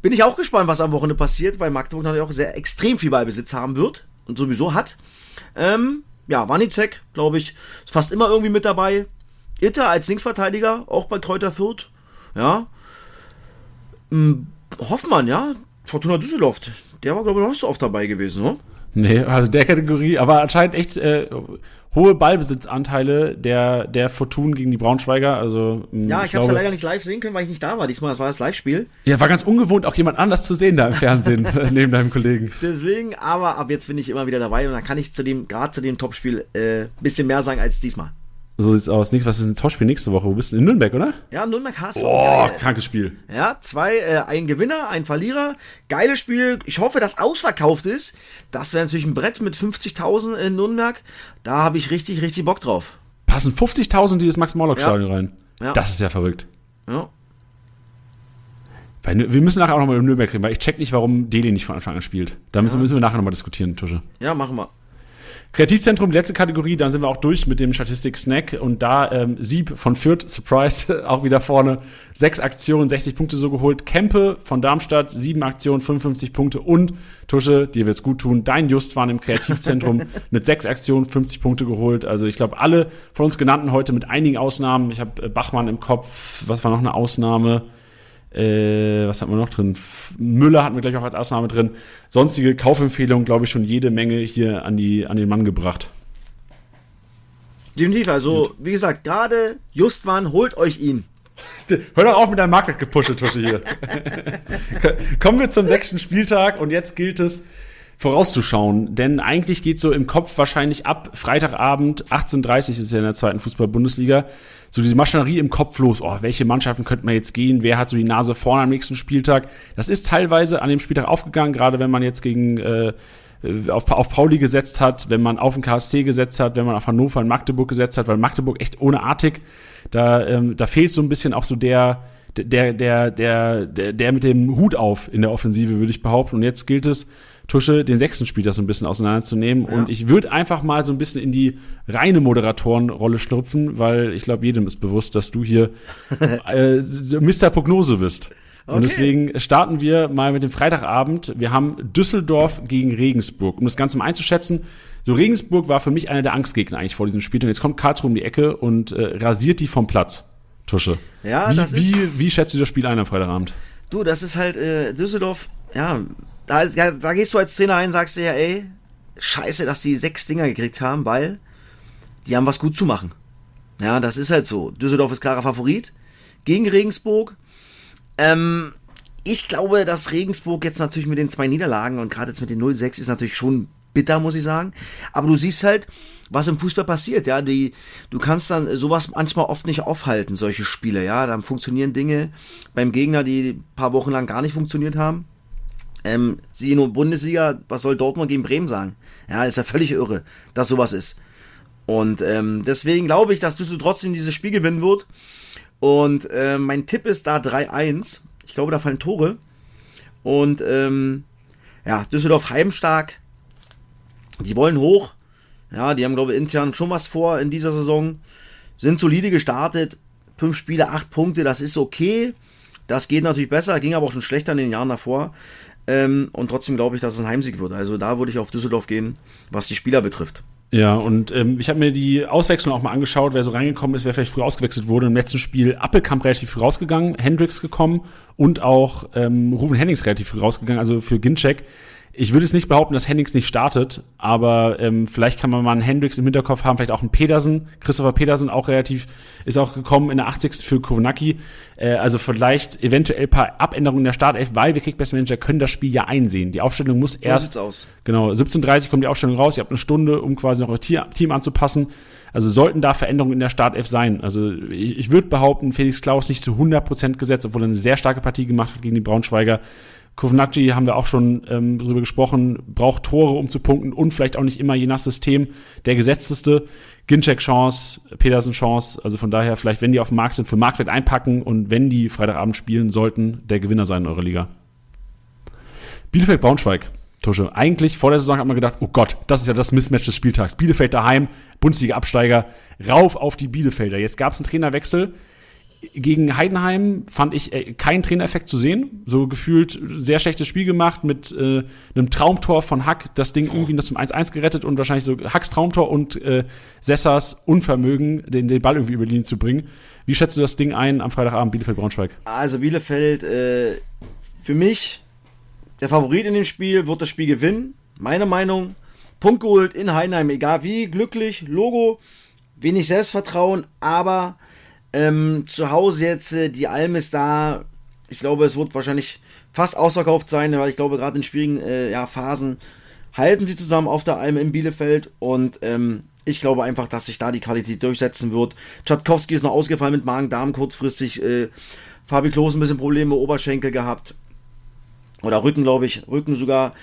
bin ich auch gespannt, was am Wochenende passiert, weil Magdeburg natürlich auch sehr extrem viel Ballbesitz haben wird. sowieso hat. Ähm, ja, Wanizek, glaube ich, ist fast immer irgendwie mit dabei. Itter als Linksverteidiger, auch bei Kräuter Fürth. Ja. Hm, Hoffmann, ja. Fortuna Düsseldorf. Der war, glaube ich, noch nicht so oft dabei gewesen, ne? Nee, also der Kategorie, aber anscheinend echt äh, hohe Ballbesitzanteile der, der Fortun gegen die Braunschweiger. Also, hm, ja, ich, ich habe es ja leider nicht live sehen können, weil ich nicht da war. Diesmal das war das Live-Spiel. Ja, war ganz ungewohnt, auch jemand anders zu sehen da im Fernsehen, neben deinem Kollegen. Deswegen, aber ab jetzt bin ich immer wieder dabei und dann kann ich zu dem, gerade zu dem Topspiel, äh, bisschen mehr sagen als diesmal. So sieht's aus. was ist ein Topspiel nächste Woche? Wo bist du? In Nürnberg, oder? Ja, Nürnberg HSV. Oh, krankes Spiel. Ja, zwei, äh, ein Gewinner, ein Verlierer. Geiles Spiel. Ich hoffe, dass ausverkauft ist. Das wäre natürlich ein Brett mit 50.000 in Nürnberg. Da habe ich richtig, richtig Bock drauf. Passen 50.000 in dieses Max-Morlock-Stadion ja. rein? Ja. Das ist ja verrückt. Ja. Weil, wir müssen nachher auch nochmal in Nürnberg reden, weil ich check nicht, warum Deli nicht von Anfang an spielt. Da müssen, ja. müssen wir nachher nochmal diskutieren, Tusche. Ja, machen wir. Kreativzentrum, letzte Kategorie, dann sind wir auch durch mit dem Statistik-Snack und da ähm, Sieb von Fürth, Surprise, auch wieder vorne. Sechs Aktionen, 60 Punkte so geholt. Kempe von Darmstadt, sieben Aktionen, 55 Punkte und Tusche, dir wird's gut tun. Dein Just waren im Kreativzentrum mit sechs Aktionen, 50 Punkte geholt. Also ich glaube, alle von uns genannten heute mit einigen Ausnahmen. Ich habe äh, Bachmann im Kopf, was war noch eine Ausnahme? Äh, was hatten wir noch drin? Müller hatten wir gleich auch als Ausnahme drin. Sonstige Kaufempfehlungen, glaube ich, schon jede Menge hier an, die, an den Mann gebracht. Definitiv, also Gut. wie gesagt, gerade Justwan, holt euch ihn. Hör doch auf mit deinem Marktwertgepuscheltusche hier. Kommen wir zum sechsten Spieltag und jetzt gilt es vorauszuschauen, denn eigentlich geht so im Kopf wahrscheinlich ab Freitagabend 18:30 ist ja in der zweiten Fußball-Bundesliga so diese Maschinerie im Kopf los. Oh, welche Mannschaften könnte man jetzt gehen? Wer hat so die Nase vorne am nächsten Spieltag? Das ist teilweise an dem Spieltag aufgegangen, gerade wenn man jetzt gegen äh, auf, auf Pauli gesetzt hat, wenn man auf den KSC gesetzt hat, wenn man auf Hannover und Magdeburg gesetzt hat, weil Magdeburg echt ohne Artig, da, ähm, da fehlt so ein bisschen auch so der, der, der, der, der, der mit dem Hut auf in der Offensive, würde ich behaupten. Und jetzt gilt es, Tusche den sechsten Spieler so ein bisschen auseinanderzunehmen. Ja. Und ich würde einfach mal so ein bisschen in die reine Moderatorenrolle schlüpfen, weil ich glaube, jedem ist bewusst, dass du hier äh, Mr. Prognose bist. Okay. Und deswegen starten wir mal mit dem Freitagabend. Wir haben Düsseldorf gegen Regensburg. Um das Ganze mal einzuschätzen, so Regensburg war für mich einer der Angstgegner eigentlich vor diesem Spiel. Und jetzt kommt Karlsruhe um die Ecke und äh, rasiert die vom Platz. Tusche. Ja, wie, das ist wie, wie schätzt du das Spiel ein am Freitagabend? Du, das ist halt äh, Düsseldorf, ja, da, da, da gehst du als Trainer ein, sagst dir ja, ey, scheiße, dass die sechs Dinger gekriegt haben, weil die haben was gut zu machen. Ja, das ist halt so. Düsseldorf ist klarer Favorit gegen Regensburg. Ähm, ich glaube, dass Regensburg jetzt natürlich mit den zwei Niederlagen und gerade jetzt mit den 0-6 ist natürlich schon bitter, muss ich sagen. Aber du siehst halt, was im Fußball passiert, ja. Die, du kannst dann sowas manchmal oft nicht aufhalten, solche Spiele, ja. Dann funktionieren Dinge beim Gegner, die ein paar Wochen lang gar nicht funktioniert haben. Ähm, sie nur Bundesliga, was soll Dortmund gegen Bremen sagen? Ja, ist ja völlig irre, dass sowas ist. Und ähm, deswegen glaube ich, dass Düsseldorf trotzdem dieses Spiel gewinnen wird. Und äh, mein Tipp ist da 3-1. Ich glaube, da fallen Tore. Und ähm, ja, Düsseldorf heimstark. Die wollen hoch. Ja, die haben, glaube ich, intern schon was vor in dieser Saison. Sind solide gestartet. Fünf Spiele, acht Punkte, das ist okay. Das geht natürlich besser, ging aber auch schon schlechter in den Jahren davor. Ähm, und trotzdem glaube ich, dass es ein Heimsieg wird. Also da würde ich auf Düsseldorf gehen, was die Spieler betrifft. Ja, und ähm, ich habe mir die Auswechslung auch mal angeschaut, wer so reingekommen ist, wer vielleicht früh ausgewechselt wurde. Im letzten Spiel Appelkamp relativ früh rausgegangen, Hendricks gekommen und auch ähm, Ruven Hennings relativ früh rausgegangen, also für Ginczek. Ich würde jetzt nicht behaupten, dass Hendricks nicht startet, aber ähm, vielleicht kann man mal einen Hendricks im Hinterkopf haben, vielleicht auch einen Pedersen. Christopher Pedersen auch relativ, ist auch gekommen in der 80. für Kovnacki. Äh, also vielleicht eventuell paar Abänderungen in der Startelf, weil wir Kickbase-Manager können das Spiel ja einsehen. Die Aufstellung muss so erst. Aus. Genau, 17.30 kommt die Aufstellung raus. Ihr habt eine Stunde, um quasi noch euer Team anzupassen. Also sollten da Veränderungen in der Startelf sein. Also ich, ich würde behaupten, Felix Klaus nicht zu 100% gesetzt, obwohl er eine sehr starke Partie gemacht hat gegen die Braunschweiger. Kovnacki haben wir auch schon ähm, drüber gesprochen, braucht Tore, um zu punkten und vielleicht auch nicht immer je nach System der gesetzteste. Ginczek Chance, Pedersen Chance, also von daher vielleicht, wenn die auf dem Markt sind, für Marktwert einpacken und wenn die Freitagabend spielen sollten, der Gewinner sein in eurer Liga. Bielefeld Braunschweig. Tusche. Eigentlich vor der Saison hat man gedacht, oh Gott, das ist ja das Mismatch des Spieltags. Bielefeld daheim, Bundesliga-Absteiger, rauf auf die Bielefelder. Jetzt gab es einen Trainerwechsel gegen Heidenheim fand ich äh, keinen Trainereffekt zu sehen. So gefühlt sehr schlechtes Spiel gemacht mit äh, einem Traumtor von Hack, das Ding irgendwie noch zum 1-1 gerettet und wahrscheinlich so Hacks Traumtor und äh, Sessers Unvermögen, den, den Ball irgendwie über die Linie zu bringen. Wie schätzt du das Ding ein am Freitagabend Bielefeld-Braunschweig? Also Bielefeld, äh, für mich der Favorit in dem Spiel, wird das Spiel gewinnen. Meine Meinung, Punkt geholt in Heidenheim, egal wie, glücklich, Logo, wenig Selbstvertrauen, aber ähm, zu Hause jetzt, äh, die Alm ist da. Ich glaube, es wird wahrscheinlich fast ausverkauft sein, weil ich glaube, gerade in schwierigen äh, ja, Phasen halten sie zusammen auf der Alm in Bielefeld und ähm, ich glaube einfach, dass sich da die Qualität durchsetzen wird. Tschatkowski ist noch ausgefallen mit Magen-Darm kurzfristig. Äh, Fabi Klos ein bisschen Probleme, Oberschenkel gehabt. Oder Rücken, glaube ich. Rücken sogar.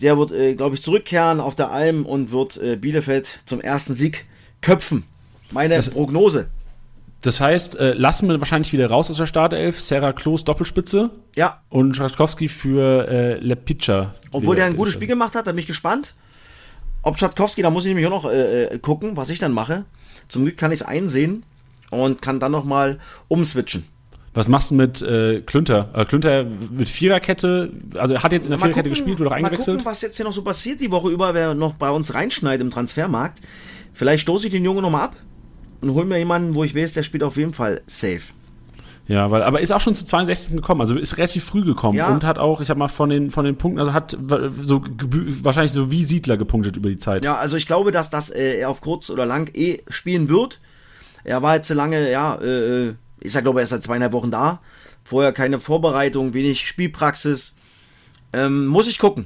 Der wird, äh, glaube ich, zurückkehren auf der Alm und wird äh, Bielefeld zum ersten Sieg köpfen. Meine das, Prognose. Das heißt, äh, lassen wir wahrscheinlich wieder raus aus der Startelf. Sarah Klos Doppelspitze. Ja. Und Schatkowski für äh, Lepicza. Obwohl der ein gutes Spiel gemacht hat, da bin ich gespannt. Ob Schatkowski, da muss ich nämlich auch noch äh, äh, gucken, was ich dann mache. Zum Glück kann ich es einsehen und kann dann nochmal umswitchen. Was machst du mit äh, Klünter? Äh, Klünter mit Viererkette, also er hat jetzt in der mal Viererkette gucken, gespielt, wurde auch eingewechselt. Mal gucken, was jetzt hier noch so passiert die Woche über, wer noch bei uns reinschneidet im Transfermarkt. Vielleicht stoße ich den Jungen nochmal ab und hol mir jemanden, wo ich weiß, der spielt auf jeden Fall safe. Ja, weil, aber ist auch schon zu 62. gekommen, also ist relativ früh gekommen ja. und hat auch, ich habe mal von den, von den Punkten, also hat so wahrscheinlich so wie Siedler gepunktet über die Zeit. Ja, also ich glaube, dass das äh, er auf kurz oder lang eh spielen wird. Er war jetzt so lange, ja, äh, ich sag glaube, er ist seit zweieinhalb Wochen da. Vorher keine Vorbereitung, wenig Spielpraxis. Ähm, muss ich gucken.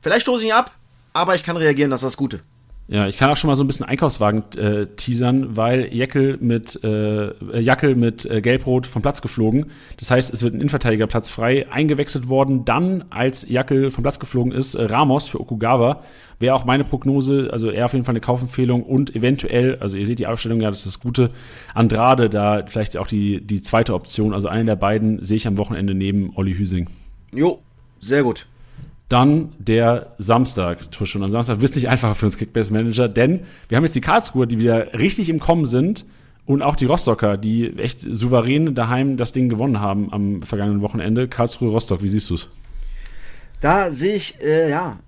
Vielleicht stoße ich ihn ab, aber ich kann reagieren, das ist das Gute. Ja, ich kann auch schon mal so ein bisschen Einkaufswagen äh, teasern, weil Jackel mit, äh, Jackel mit äh, Gelbrot vom Platz geflogen. Das heißt, es wird ein Innenverteidigerplatz frei eingewechselt worden. Dann, als Jackel vom Platz geflogen ist, äh, Ramos für Okugawa. Wäre auch meine Prognose, also eher auf jeden Fall eine Kaufempfehlung und eventuell, also ihr seht die Ausstellung ja, das ist das Gute, Andrade da vielleicht auch die, die zweite Option. Also einen der beiden sehe ich am Wochenende neben Olli Hüsing. Jo, sehr gut. Dann der Samstag, Tusch. Und am Samstag wird es nicht einfacher für uns Kickbase Manager, denn wir haben jetzt die Karlsruhe, die wieder richtig im Kommen sind. Und auch die Rostocker, die echt souverän daheim das Ding gewonnen haben am vergangenen Wochenende. Karlsruhe-Rostock, wie siehst du es? Da sehe ich, äh, ja,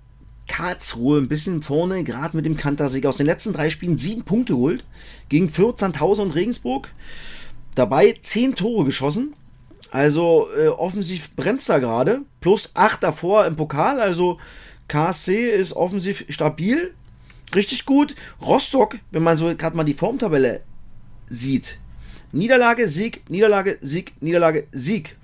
Karlsruhe ein bisschen vorne, gerade mit dem Kantersieg. Aus den letzten drei Spielen sieben Punkte geholt. Gegen 14.000 und Regensburg. Dabei zehn Tore geschossen. Also äh, offensiv brennt da gerade. Plus 8 davor im Pokal. Also KSC ist offensiv stabil. Richtig gut. Rostock, wenn man so gerade mal die Formtabelle sieht. Niederlage, Sieg, Niederlage, Sieg, Niederlage, Sieg.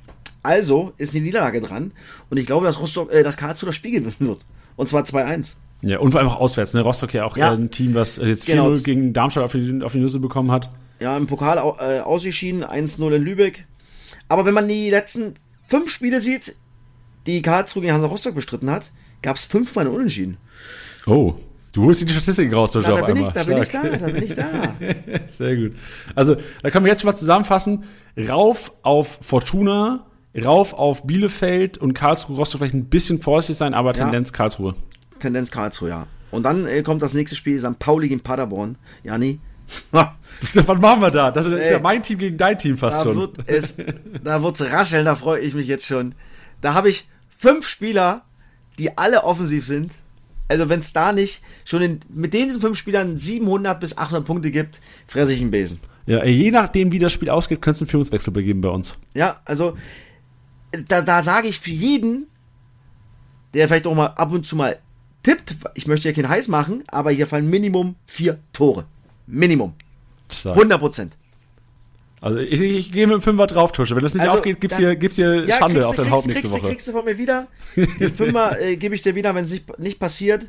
Also ist die Niederlage dran. Und ich glaube, dass Rostock, äh, dass Karlsruhe das Spiel gewinnen wird. Und zwar 2-1. Ja, und vor allem auch auswärts. Ne? Rostock ja auch ja. ein Team, was jetzt 4-0 genau. gegen Darmstadt auf die, auf die Nüsse bekommen hat. Ja, im Pokal äh, ausgeschieden. 1-0 in Lübeck. Aber wenn man die letzten fünf Spiele sieht, die Karlsruhe gegen Hansa Rostock bestritten hat, gab es fünfmal einen Unentschieden. Oh, du holst die Statistiken raus, ja, da, bin ich, da bin ich da, da bin ich da. Sehr gut. Also, da können wir jetzt schon mal zusammenfassen. Rauf auf Fortuna, rauf auf Bielefeld und Karlsruhe, Rostock vielleicht ein bisschen vorsichtig sein, aber Tendenz ja. Karlsruhe. Tendenz Karlsruhe, ja. Und dann äh, kommt das nächste Spiel, St. Pauli gegen Paderborn. Jani, Was machen wir da? Das ist Ey, ja mein Team gegen dein Team fast da schon. Wird es, da wird es rascheln, da freue ich mich jetzt schon. Da habe ich fünf Spieler, die alle offensiv sind. Also wenn es da nicht schon in, mit diesen fünf Spielern 700 bis 800 Punkte gibt, fresse ich einen Besen. Ja, je nachdem, wie das Spiel ausgeht, könnte es einen Führungswechsel begeben bei uns. Ja, also da, da sage ich für jeden, der vielleicht auch mal ab und zu mal tippt, ich möchte ja keinen heiß machen, aber hier fallen Minimum vier Tore. Minimum. 100 Prozent. Also ich, ich, ich gehe mit dem Fünfer drauf, Tusche. Wenn das nicht also, aufgeht, gibt's hier, gibt's hier ja, Schande auf den Haupt nächste kriegst, Woche. Kriegst du von mir wieder. Den Fünfer äh, gebe ich dir wieder, wenn es nicht, nicht passiert.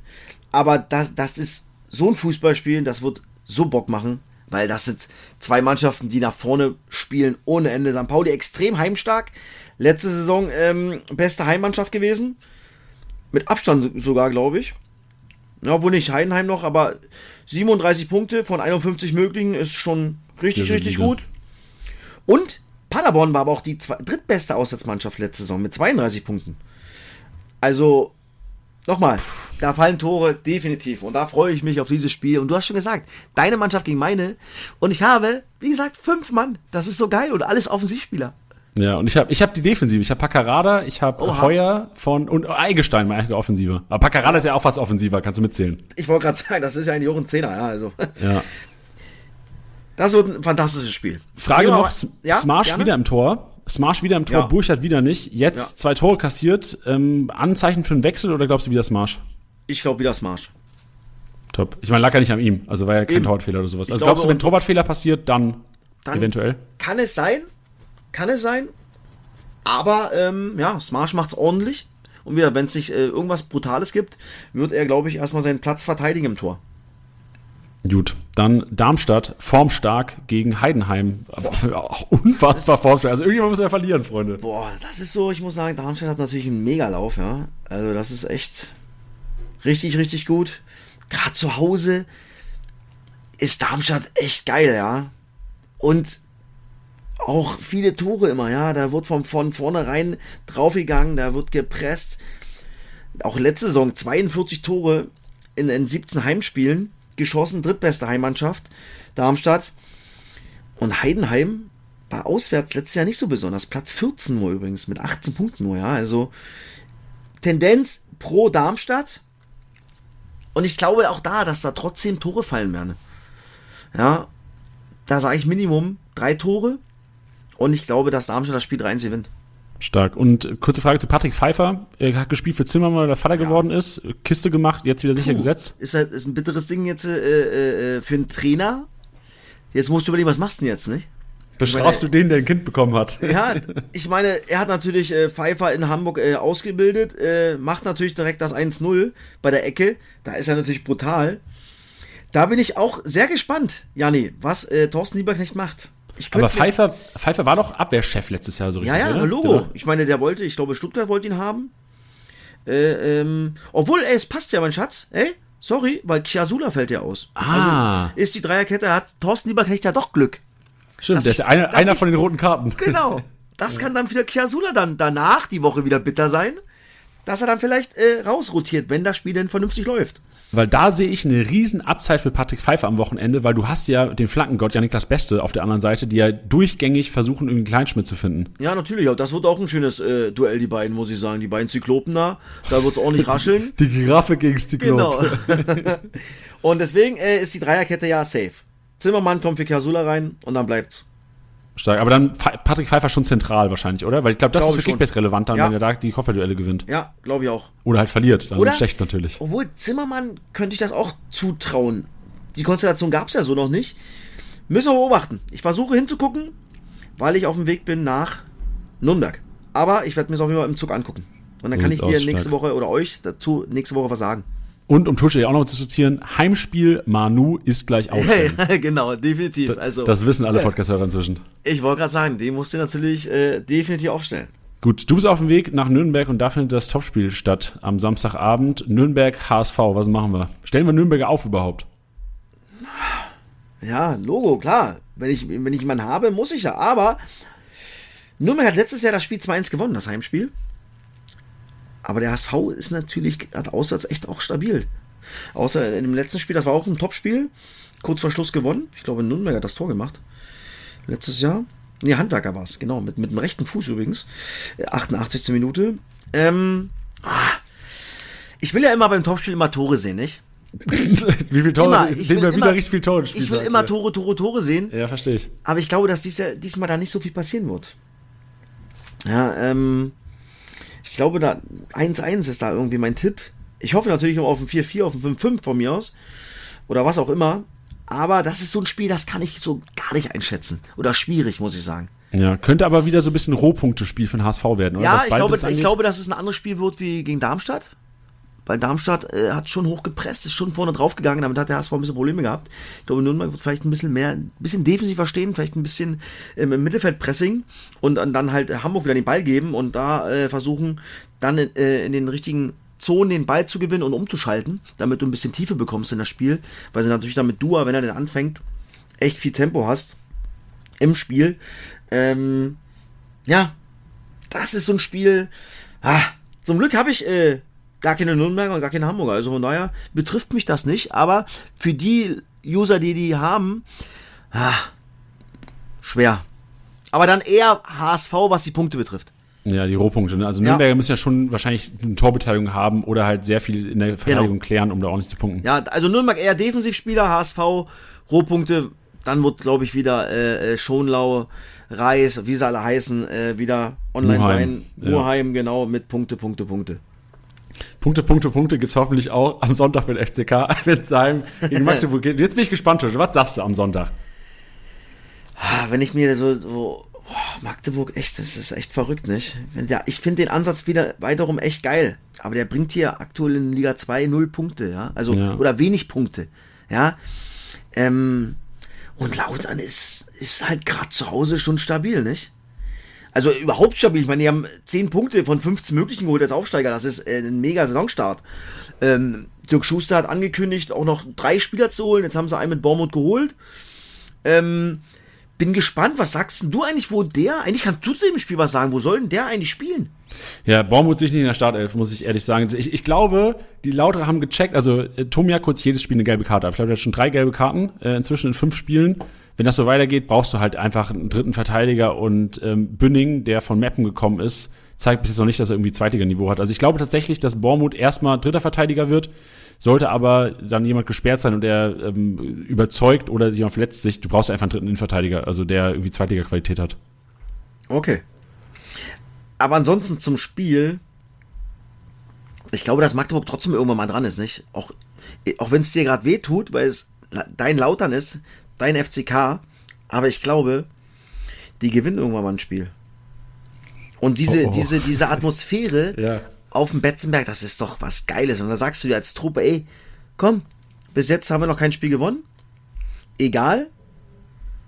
Aber das, das ist so ein Fußballspiel, das wird so Bock machen, weil das sind zwei Mannschaften, die nach vorne spielen ohne Ende. St. Pauli extrem heimstark. Letzte Saison ähm, beste Heimmannschaft gewesen. Mit Abstand sogar, glaube ich. Ja, wohl nicht Heidenheim noch, aber 37 Punkte von 51 möglichen ist schon richtig, richtig gut. Und Paderborn war aber auch die zwei, drittbeste Auswärtsmannschaft letzte Saison mit 32 Punkten. Also, nochmal, Da fallen Tore definitiv. Und da freue ich mich auf dieses Spiel. Und du hast schon gesagt, deine Mannschaft gegen meine. Und ich habe, wie gesagt, fünf Mann. Das ist so geil. Und alles Offensivspieler. Ja, und ich habe ich hab die Defensive. Ich habe Paccarada, ich habe Heuer von und Eingestein, meine Offensive. Aber Paccarada ist ja auch fast offensiver, kannst du mitzählen. Ich wollte gerade sagen, das ist ja eigentlich auch ein Zehner, ja. Also. Ja. Das wird ein fantastisches Spiel. Frage noch, ja? Smash gerne? wieder im Tor. Smash wieder im Tor, ja. Burchard wieder nicht. Jetzt ja. zwei Tore kassiert. Ähm, Anzeichen für einen Wechsel oder glaubst du wieder Smash? Ich glaube wieder Smash. Top. Ich meine, lag ja nicht an ihm. Also war ja kein. Torwartfehler oder sowas. Ich also glaube, glaubst du, wenn Torwartfehler passiert, dann, dann eventuell? Kann es sein. Kann es sein. Aber ähm, ja, Smash macht es ordentlich. Und wieder, wenn es nicht äh, irgendwas Brutales gibt, wird er, glaube ich, erstmal seinen Platz verteidigen im Tor. Gut, dann Darmstadt, formstark gegen Heidenheim. Auch unfassbar formstark. Also irgendjemand muss ja verlieren, Freunde. Boah, das ist so, ich muss sagen, Darmstadt hat natürlich einen Megalauf, ja. Also das ist echt richtig, richtig gut. Gerade zu Hause ist Darmstadt echt geil, ja. Und auch viele Tore immer, ja. Da wird von, von vornherein draufgegangen, da wird gepresst. Auch letzte Saison 42 Tore in, in 17 Heimspielen geschossen, drittbeste Heimmannschaft, Darmstadt. Und Heidenheim war auswärts letztes Jahr nicht so besonders. Platz 14 nur übrigens, mit 18 Punkten nur, ja. Also Tendenz pro Darmstadt. Und ich glaube auch da, dass da trotzdem Tore fallen werden. Ja, da sage ich Minimum drei Tore. Und ich glaube, dass Darmstadt das Spiel 3-1 gewinnt. Stark. Und kurze Frage zu Patrick Pfeiffer. Er hat gespielt für Zimmermann, weil er Vater ja. geworden ist. Kiste gemacht, jetzt wieder sicher Puh. gesetzt. Ist halt ist ein bitteres Ding jetzt äh, äh, für einen Trainer. Jetzt musst du überlegen, was machst du denn jetzt, nicht? Bestrafst meine, du den, der ein Kind bekommen hat? Ja, ich meine, er hat natürlich äh, Pfeiffer in Hamburg äh, ausgebildet, äh, macht natürlich direkt das 1-0 bei der Ecke. Da ist er natürlich brutal. Da bin ich auch sehr gespannt, Janni, was äh, Thorsten Lieberknecht macht. Aber Pfeiffer, Pfeiffer war doch Abwehrchef letztes Jahr so richtig. Ja, ja, oder? Logo. Genau. Ich meine, der wollte, ich glaube, Stuttgart wollte ihn haben. Äh, ähm, obwohl, ey, es passt ja, mein Schatz. Ey, sorry, weil Chiasula fällt ja aus. Ah. Also ist die Dreierkette, hat Thorsten Lieberknecht ja doch Glück. Stimmt, der ist einer, einer von den roten Karten. Genau. Das kann dann für Chiasula dann danach die Woche wieder bitter sein, dass er dann vielleicht äh, rausrotiert, wenn das Spiel denn vernünftig läuft. Weil da sehe ich eine riesen Upside für Patrick Pfeiffer am Wochenende, weil du hast ja den Flankengott, ja Niklas Beste, auf der anderen Seite, die ja durchgängig versuchen, irgendwie Kleinschmidt zu finden. Ja, natürlich. Das wird auch ein schönes äh, Duell, die beiden, muss ich sagen. Die beiden Zyklopen da. Da wird es ordentlich rascheln. die Giraffe gegen Zyklop. Genau. und deswegen äh, ist die Dreierkette ja safe. Zimmermann kommt für Kasula rein und dann bleibt's. Stark. Aber dann Patrick Pfeiffer schon zentral wahrscheinlich, oder? Weil ich glaube, das glaub ist für Kickbase relevant, dann, ja. wenn er da die Kopfballduelle gewinnt. Ja, glaube ich auch. Oder halt verliert, dann oder, schlecht natürlich. Obwohl Zimmermann könnte ich das auch zutrauen. Die Konstellation gab es ja so noch nicht. Müssen wir beobachten. Ich versuche hinzugucken, weil ich auf dem Weg bin nach Nürnberg. Aber ich werde mir es auf jeden Fall im Zug angucken. Und dann kann ich dir nächste Woche oder euch dazu nächste Woche was sagen. Und um Tusche auch noch zu diskutieren, Heimspiel Manu ist gleich aufstellen. genau, definitiv. Also, das wissen alle Podcast-Hörer inzwischen. Ich wollte gerade sagen, die musst du natürlich äh, definitiv aufstellen. Gut, du bist auf dem Weg nach Nürnberg und da findet das Topspiel statt am Samstagabend. Nürnberg HSV, was machen wir? Stellen wir Nürnberger auf überhaupt? Ja, Logo, klar. Wenn ich, wenn ich jemanden habe, muss ich ja. Aber Nürnberg hat letztes Jahr das Spiel 2-1 gewonnen, das Heimspiel. Aber der HSV ist natürlich, hat auswärts echt auch stabil. Außer in dem letzten Spiel, das war auch ein Topspiel. Kurz vor Schluss gewonnen. Ich glaube, Nürnberg hat das Tor gemacht. Letztes Jahr. Nee, Handwerker war es, genau. Mit, mit dem rechten Fuß übrigens. 88. Minute. Ähm, ah, ich will ja immer beim Topspiel immer Tore sehen, nicht? Wie viele Tore? Immer, ich sehen wir wieder richtig viele Tore. Ich will immer Tore, Tore, Tore sehen. Ja, verstehe ich. Aber ich glaube, dass dies, diesmal da nicht so viel passieren wird. Ja, ähm, ich glaube, da 1-1 ist da irgendwie mein Tipp. Ich hoffe natürlich auf ein 4-4, auf ein 5-5 von mir aus. Oder was auch immer. Aber das ist so ein Spiel, das kann ich so gar nicht einschätzen. Oder schwierig, muss ich sagen. Ja, könnte aber wieder so ein bisschen Rohpunktespiel für den HSV werden, oder? Ja, ich glaube, ich glaube, dass es ein anderes Spiel wird wie gegen Darmstadt weil Darmstadt äh, hat schon hochgepresst, ist schon vorne drauf gegangen, damit hat der HSV ein bisschen Probleme gehabt. Ich glaube, Nürnberg wird vielleicht ein bisschen mehr, ein bisschen defensiver stehen, vielleicht ein bisschen ähm, im Mittelfeldpressing und, und dann halt Hamburg wieder den Ball geben und da äh, versuchen, dann äh, in den richtigen Zonen den Ball zu gewinnen und umzuschalten, damit du ein bisschen Tiefe bekommst in das Spiel, weil sie natürlich damit Dua, wenn er denn anfängt, echt viel Tempo hast im Spiel. Ähm, ja, das ist so ein Spiel. Ah, zum Glück habe ich äh, gar keine Nürnberger und gar keine Hamburger. Also von daher betrifft mich das nicht. Aber für die User, die die haben, ah, schwer. Aber dann eher HSV, was die Punkte betrifft. Ja, die Rohpunkte. Ne? Also Nürnberger ja. müssen ja schon wahrscheinlich eine Torbeteiligung haben oder halt sehr viel in der Verteidigung genau. klären, um da auch nicht zu punkten. Ja, also Nürnberg eher Defensivspieler, HSV, Rohpunkte. Dann wird, glaube ich, wieder äh, äh, Schonlau, Reis, wie sie alle heißen, äh, wieder online Muheim. sein. Muheim, ja. genau, mit Punkte, Punkte, Punkte. Punkte, Punkte, Punkte gibt es hoffentlich auch am Sonntag mit FCK, wenn es gegen Magdeburg geht. Jetzt bin ich gespannt, was sagst du am Sonntag? Ah, wenn ich mir so, so oh, Magdeburg, echt, das ist echt verrückt, nicht? Ja, ich finde den Ansatz wieder weiterum echt geil. Aber der bringt hier aktuell in Liga 2 null Punkte, ja. Also, ja. oder wenig Punkte, ja. Ähm, und Lautern ist, ist halt gerade zu Hause schon stabil, nicht? Also überhaupt stabil. Ich meine, die haben 10 Punkte von 15 möglichen geholt als Aufsteiger. Das ist äh, ein mega Saisonstart. Ähm, Dirk Schuster hat angekündigt, auch noch drei Spieler zu holen. Jetzt haben sie einen mit Bormut geholt. Ähm, bin gespannt, was sagst du eigentlich, wo der, eigentlich kannst du zu dem Spiel was sagen, wo soll denn der eigentlich spielen? Ja, Baumut sich nicht in der Startelf, muss ich ehrlich sagen. Ich, ich glaube, die Lauter haben gecheckt, also äh, Tomia kurz jedes Spiel eine gelbe Karte. Ich glaube, er hat schon drei gelbe Karten, äh, inzwischen in fünf Spielen. Wenn das so weitergeht, brauchst du halt einfach einen dritten Verteidiger und ähm, Bünning, der von Meppen gekommen ist, zeigt bis jetzt noch nicht, dass er irgendwie Zweitliga-Niveau hat. Also ich glaube tatsächlich, dass Bormut erstmal dritter Verteidiger wird. Sollte aber dann jemand gesperrt sein und er ähm, überzeugt oder jemand verletzt sich, du brauchst einfach einen dritten Innenverteidiger, also der irgendwie Zweitliga-Qualität hat. Okay. Aber ansonsten zum Spiel, ich glaube, dass Magdeburg trotzdem irgendwann mal dran ist, nicht? Auch, auch wenn es dir gerade weh tut, weil es dein Lautern ist, dein FCK, aber ich glaube, die gewinnen irgendwann mal ein Spiel. Und diese, oh, oh. diese, diese Atmosphäre ja auf dem Betzenberg, das ist doch was Geiles. Und da sagst du dir als Truppe, ey, komm, bis jetzt haben wir noch kein Spiel gewonnen. Egal.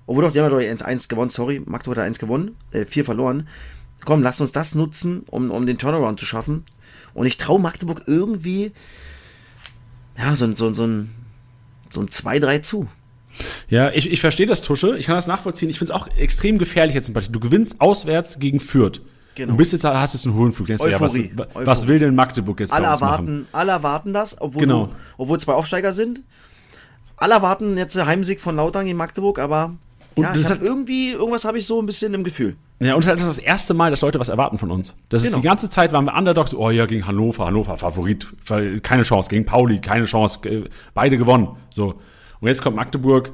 Obwohl doch, die haben ja doch 1 gewonnen, sorry, Magdeburg hat 1 gewonnen, äh, 4 verloren. Komm, lass uns das nutzen, um, um den Turnaround zu schaffen. Und ich traue Magdeburg irgendwie, ja, so, so, so ein, so ein 2-3 zu. Ja, ich, ich verstehe das, Tusche. Ich kann das nachvollziehen. Ich finde es auch extrem gefährlich jetzt im Partie. Du gewinnst auswärts gegen Fürth. Genau. Du bist jetzt, hast jetzt einen hohen Flug. Denkst ja, was, was, will denn Magdeburg jetzt alle erwarten, machen? Alle erwarten das, obwohl, genau. du, obwohl zwei Aufsteiger sind. Alle erwarten jetzt einen Heimsieg von Lautern gegen Magdeburg, aber und ja, ich hab irgendwie, irgendwas habe ich so ein bisschen im Gefühl. Ja, und es ist halt das erste Mal, dass Leute was erwarten von uns. Das genau. ist die ganze Zeit waren wir Underdogs, oh ja, gegen Hannover, Hannover, Favorit, keine Chance, gegen Pauli, keine Chance, beide gewonnen. So. Und jetzt kommt Magdeburg,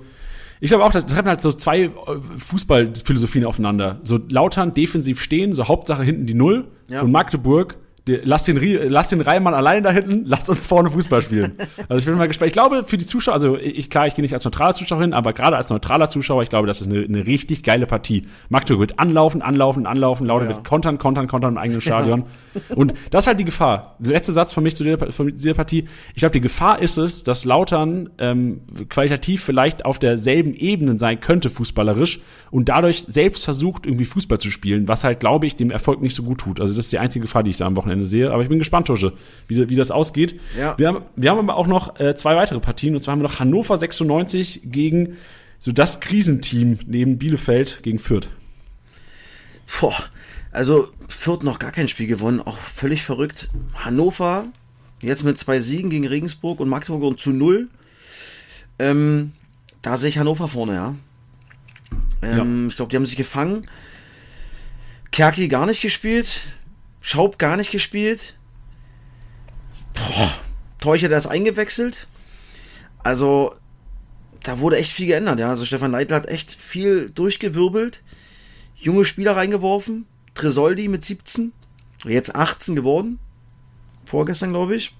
ich glaube auch, da treffen halt so zwei äh, Fußballphilosophien aufeinander. So Lautern defensiv stehen, so Hauptsache hinten die Null. Ja. Und Magdeburg lass den, lass den Reimann alleine da hinten, lass uns vorne Fußball spielen. Also ich bin mal gespannt. Ich glaube, für die Zuschauer, also ich, klar, ich gehe nicht als neutraler Zuschauer hin, aber gerade als neutraler Zuschauer, ich glaube, das ist eine, eine richtig geile Partie. Magdeburg wird anlaufen, anlaufen, anlaufen, Lauter oh ja. wird kontern, kontern, kontern im eigenen Stadion. Ja. Und das ist halt die Gefahr. Der letzte Satz von mich zu dieser, von dieser Partie. Ich glaube, die Gefahr ist es, dass Lautern ähm, qualitativ vielleicht auf derselben Ebene sein könnte, fußballerisch, und dadurch selbst versucht, irgendwie Fußball zu spielen, was halt, glaube ich, dem Erfolg nicht so gut tut. Also das ist die einzige Gefahr, die ich da am Wochenende Wochenende sehe. Aber ich bin gespannt, Tusche, wie, wie das ausgeht. Ja. Wir, haben, wir haben aber auch noch äh, zwei weitere Partien. Und zwar haben wir noch Hannover 96 gegen so das Krisenteam neben Bielefeld gegen Fürth. Boah, also Fürth noch gar kein Spiel gewonnen, auch völlig verrückt. Hannover jetzt mit zwei Siegen gegen Regensburg und Magdeburg und zu null. Ähm, da sehe ich Hannover vorne, ja. Ähm, ja. Ich glaube, die haben sich gefangen. Kerki gar nicht gespielt. Schaub gar nicht gespielt. Boah, der ist eingewechselt. Also, da wurde echt viel geändert, ja. Also Stefan Leitl hat echt viel durchgewirbelt. Junge Spieler reingeworfen. Tresoldi mit 17. Jetzt 18 geworden. Vorgestern, glaube ich.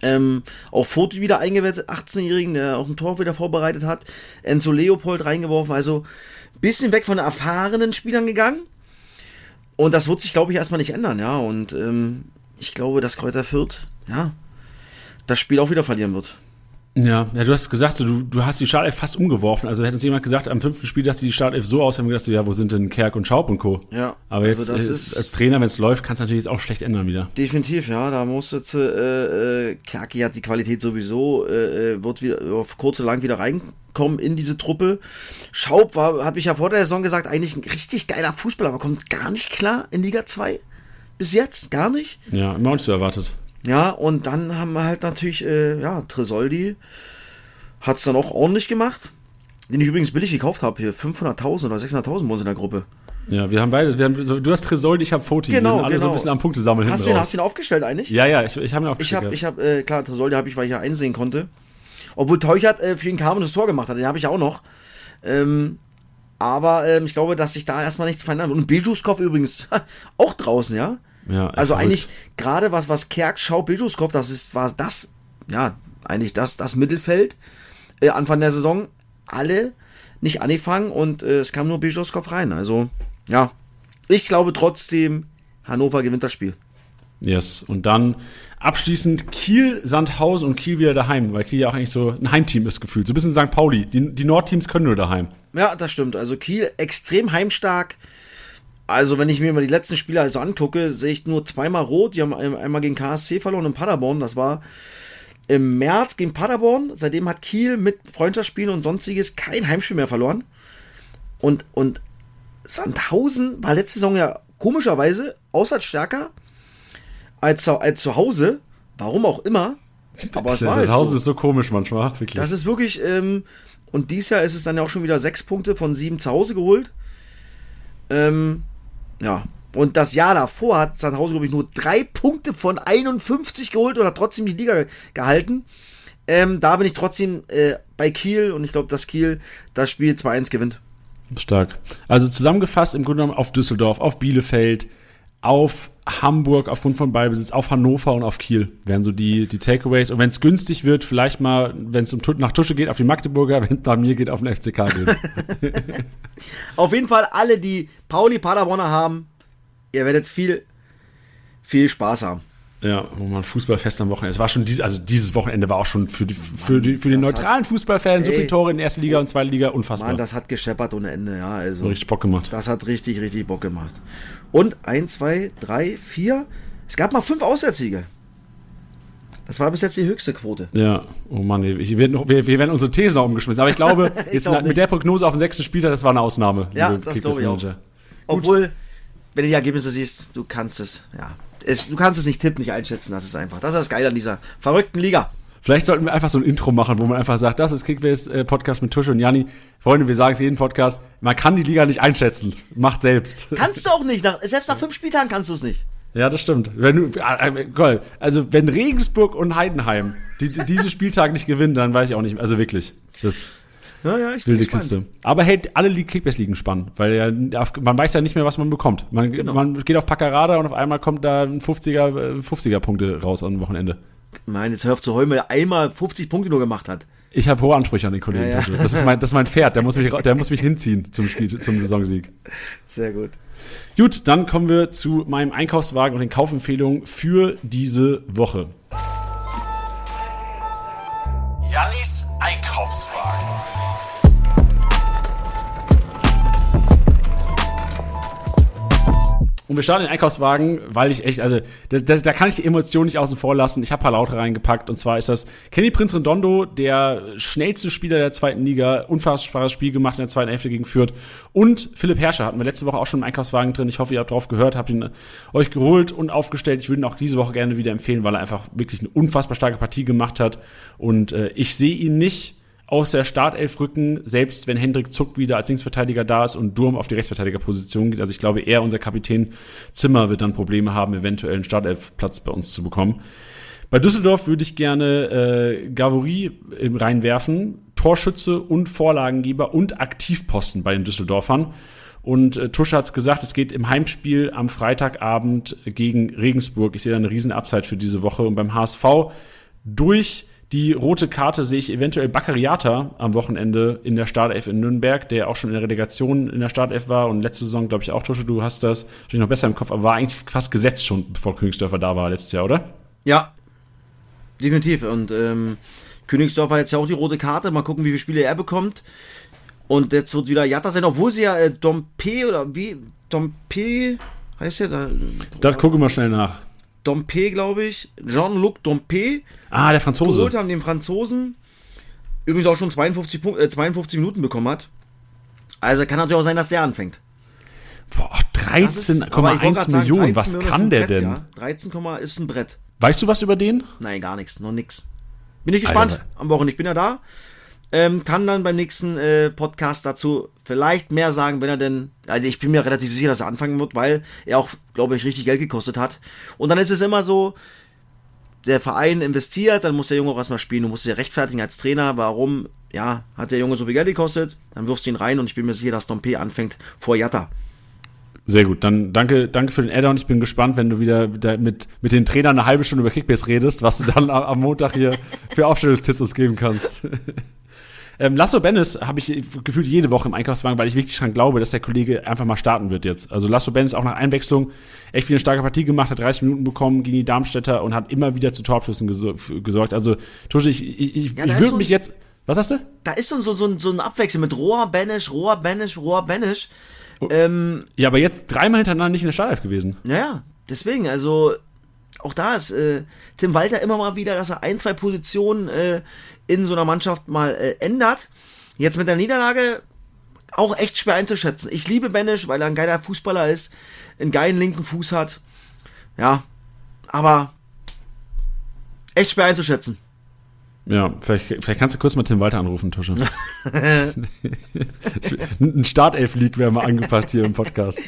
Ähm, auch Foti wieder eingewettet, 18-Jährigen, der auch ein Tor wieder vorbereitet hat. Enzo Leopold reingeworfen. Also, bisschen weg von erfahrenen Spielern gegangen. Und das wird sich, glaube ich, erstmal nicht ändern, ja. Und ähm, ich glaube, dass Kräuter Fürth, ja, das Spiel auch wieder verlieren wird. Ja, ja, du hast gesagt, so, du, du hast die Startelf fast umgeworfen. Also hätte uns jemand gesagt, am fünften Spiel dachte die Startelf so aus, haben wir gedacht, so, ja, wo sind denn Kerk und Schaub und Co. Ja. Aber also jetzt das ist, als Trainer, wenn es läuft, kannst du natürlich jetzt auch schlecht ändern wieder. Definitiv, ja. Da muss jetzt äh, äh, Kerki hat die Qualität sowieso, äh, äh, wird wieder auf kurz oder lang wieder reinkommen in diese Truppe. Schaub war, habe ich ja vor der Saison gesagt, eigentlich ein richtig geiler Fußballer, aber kommt gar nicht klar in Liga 2. Bis jetzt, gar nicht. Ja, immer nicht so erwartet. Ja, und dann haben wir halt natürlich, äh, ja, Tresoldi hat es dann auch ordentlich gemacht. Den ich übrigens billig gekauft habe, hier 500.000 oder 600.000 bei uns in der Gruppe. Ja, wir haben beide, wir haben, du hast Tresoldi, ich habe Foti. Genau, wir sind alle genau. so ein bisschen am Punkte sammeln Hast du, ihn, hast du ihn aufgestellt eigentlich? Ja, ja, ich, ich habe ihn auch Ich habe, ich habe, äh, klar, Tresoldi habe ich, weil ich ja einsehen konnte. Obwohl Teuchert äh, für den Carmen das Tor gemacht hat, den habe ich auch noch. Ähm, aber ähm, ich glaube, dass sich da erstmal nichts verändert. Und Biljuskov übrigens auch draußen, ja. Ja, Also verrückt. eigentlich gerade was, was Kerk, Schau, Biljuskov, das ist, war das, ja, eigentlich das, das Mittelfeld äh, Anfang der Saison. Alle nicht angefangen und äh, es kam nur Biljuskov rein. Also, ja. Ich glaube trotzdem, Hannover gewinnt das Spiel. Yes. Und dann abschließend Kiel, Sandhausen und Kiel wieder daheim, weil Kiel ja auch eigentlich so ein Heimteam ist gefühlt. So ein bisschen St. Pauli. Die, die Nordteams können nur daheim. Ja, das stimmt. Also Kiel extrem heimstark. Also, wenn ich mir mal die letzten Spiele also angucke, sehe ich nur zweimal rot. Die haben ein- einmal gegen KSC verloren in Paderborn. Das war im März gegen Paderborn. Seitdem hat Kiel mit Freundschaftsspielen und sonstiges kein Heimspiel mehr verloren. Und, und Sandhausen war letzte Saison ja komischerweise auswärts stärker als, zu- als zu Hause. Warum auch immer. Aber es war halt Sandhausen so. ist so komisch manchmal, wirklich. Das ist wirklich, ähm, und dieses Jahr ist es dann ja auch schon wieder sechs Punkte von sieben zu Hause geholt. Ähm, ja. Und das Jahr davor hat Sandhausen, glaube ich, nur drei Punkte von 51 geholt und hat trotzdem die Liga gehalten. Ähm, da bin ich trotzdem äh, bei Kiel und ich glaube, dass Kiel das Spiel 2-1 gewinnt. Stark. Also zusammengefasst im Grunde genommen auf Düsseldorf, auf Bielefeld, auf Hamburg aufgrund von Ballbesitz, auf Hannover und auf Kiel wären so die, die Takeaways. Und wenn es günstig wird, vielleicht mal, wenn es um nach Tusche geht, auf die Magdeburger, wenn es nach mir geht, auf den FCK geht. Auf jeden Fall alle, die Pauli Paderborner haben, ihr werdet viel, viel Spaß haben. Ja, wo man Fußballfest am Wochenende. Es war schon dieses, also dieses Wochenende war auch schon für die, für die, für den das neutralen Fußballfan so viele Tore in der ersten Liga und zweiten Liga, unfassbar. Mann, das hat gescheppert ohne Ende, ja. Also. richtig Bock gemacht. Das hat richtig, richtig Bock gemacht. Und 1, 2, 3, 4. Es gab mal fünf Auswärtssiege. Das war bis jetzt die höchste Quote. Ja, oh Mann, ich noch, wir, wir werden unsere Thesen noch umgeschmissen. Aber ich glaube, Ich jetzt glaub mit der Prognose auf den sechsten Spieltag, das war eine Ausnahme. Ja, das glaube ich auch. Obwohl, wenn du die Ergebnisse siehst, du kannst es, ja. Es, du kannst es nicht tippen, nicht einschätzen, das ist einfach. Das ist das Geile an dieser verrückten Liga. Vielleicht sollten wir einfach so ein Intro machen, wo man einfach sagt, das ist Kickbase äh, Podcast mit Tusche und Janni. Freunde, wir sagen es jeden Podcast, man kann die Liga nicht einschätzen. Macht selbst. Kannst du auch nicht, nach, selbst nach fünf Spieltagen kannst du es nicht. Ja, das stimmt. Wenn du, äh, äh. Also, wenn Regensburg und Heidenheim die, diese Spieltag nicht gewinnen, dann weiß ich auch nicht. Also wirklich. Das Ja, ja, ich wilde Kiste. Aber hält alle Li- Kickbase-Ligen spannend, weil ja, man weiß ja nicht mehr, was man bekommt. Man, Genau. man geht auf Packerada und auf einmal kommt da ein 50er, äh, 50er Punkte raus am Wochenende. Nein, jetzt hör auf zu heulen, weil er einmal 50 Punkte nur gemacht hat. Ich habe hohe Ansprüche an den Kollegen. Ja, ja. Das, ist mein, das ist mein Pferd, der muss mich, der muss mich hinziehen zum, Spiel, zum Saisonsieg. Sehr gut. Gut, dann kommen wir zu meinem Einkaufswagen und den Kaufempfehlungen für diese Woche. Jannis Einkaufswagen. Und wir starten den Einkaufswagen, weil ich echt, also da, da, da kann ich die Emotionen nicht außen vor lassen. Ich habe ein paar Laute reingepackt und zwar ist das Kenny Prinz Redondo, der schnellste Spieler der zweiten Liga, unfassbares Spiel gemacht in der zweiten Hälfte gegen Fürth und Philipp Herrscher hatten wir letzte Woche auch schon im Einkaufswagen drin. Ich hoffe, ihr habt drauf gehört, habt ihn euch geholt und aufgestellt. Ich würde ihn auch diese Woche gerne wieder empfehlen, weil er einfach wirklich eine unfassbar starke Partie gemacht hat und äh, ich sehe ihn nicht aus der Startelf rücken, selbst wenn Hendrik Zuck wieder als Linksverteidiger da ist und Durm auf die Rechtsverteidigerposition geht. Also ich glaube, er, unser Kapitän Zimmer, wird dann Probleme haben, eventuell einen Startelfplatz bei uns zu bekommen. Bei Düsseldorf würde ich gerne äh, Gavory reinwerfen, Torschütze und Vorlagengeber und Aktivposten bei den Düsseldorfern. Und äh, Tusch hat es gesagt, es geht im Heimspiel am Freitagabend gegen Regensburg. Ich sehe da eine riesen Upside für diese Woche. Und beim HSV durch die rote Karte sehe ich eventuell Baccariata am Wochenende in der Startelf in Nürnberg, der auch schon in der Relegation in der Startelf war und letzte Saison, glaube ich, auch, Tusche, du hast das wahrscheinlich noch besser im Kopf, aber war eigentlich fast gesetzt schon, bevor Königsdörfer da war letztes Jahr, oder? Ja, definitiv. Und ähm, hat jetzt ja auch die rote Karte. Mal gucken, wie viele Spiele er bekommt. Und jetzt wird wieder Jatta sein, obwohl sie ja äh, Dompe oder wie? Dompe heißt der da? Das gucken wir schnell nach. Dompe, glaube ich. Jean-Luc Dompe Ah, der Franzose. geholt haben, den Franzosen. Übrigens auch schon 52, Punkt, äh, 52 Minuten bekommen hat. Also kann natürlich auch sein, dass der anfängt. Boah, Das ist- aber ich wollte grad 13,1 sagen, Millionen, 13 was Millionen kann der Brett, denn? Ja. 13, ist ein Brett. Weißt du was über den? Nein, gar nichts, noch nix. Bin ich gespannt Alter. am Wochenende. Ich bin ja da. Ähm, kann dann beim nächsten äh, Podcast dazu vielleicht mehr sagen, wenn er denn. Also ich bin mir relativ sicher, dass er anfangen wird, weil er auch, glaube ich, richtig Geld gekostet hat. Und dann ist es immer so, der Verein investiert, dann muss der Junge auch erstmal spielen. Du musst ja rechtfertigen als Trainer, warum, ja, hat der Junge so viel Geld gekostet, dann wirfst du ihn rein und ich bin mir sicher, dass Dompe anfängt vor Jatta. Sehr gut, dann danke, danke für den Add-on. Ich bin gespannt, wenn du wieder mit, mit den Trainern eine halbe Stunde über Kickbase redest, was du dann am Montag hier für Aufstellungstipps uns geben kannst. Ähm, Lasso Bennis habe ich gefühlt jede Woche im Einkaufswagen, weil ich wirklich dran glaube, dass der Kollege einfach mal starten wird jetzt. Also Lasso Bennis auch nach Einwechslung echt wieder eine starke Partie gemacht, hat 30 Minuten bekommen gegen die Darmstädter und hat immer wieder zu Torabschüssen gesorgt. Also Tusche, ich, ich, ich, ja, ich würde so mich jetzt. Was hast du? Da ist so, so, so, so ein Abwechsel mit Rohr, Benisch, Rohr, Benisch, Rohr, Benisch. Oh. Ähm, ja, aber jetzt dreimal hintereinander nicht in der Startelf gewesen. Ja, deswegen, also auch da ist äh, Tim Walter immer mal wieder, dass er ein, zwei Positionen äh, in so einer Mannschaft mal äh, ändert. Jetzt mit der Niederlage auch echt schwer einzuschätzen. Ich liebe Benisch, weil er ein geiler Fußballer ist, einen geilen linken Fuß hat. Ja, aber echt schwer einzuschätzen. Ja, vielleicht, vielleicht kannst du kurz mal Tim Walter anrufen, Tusche. Ein Startelf-League wäre mal angepasst hier im Podcast.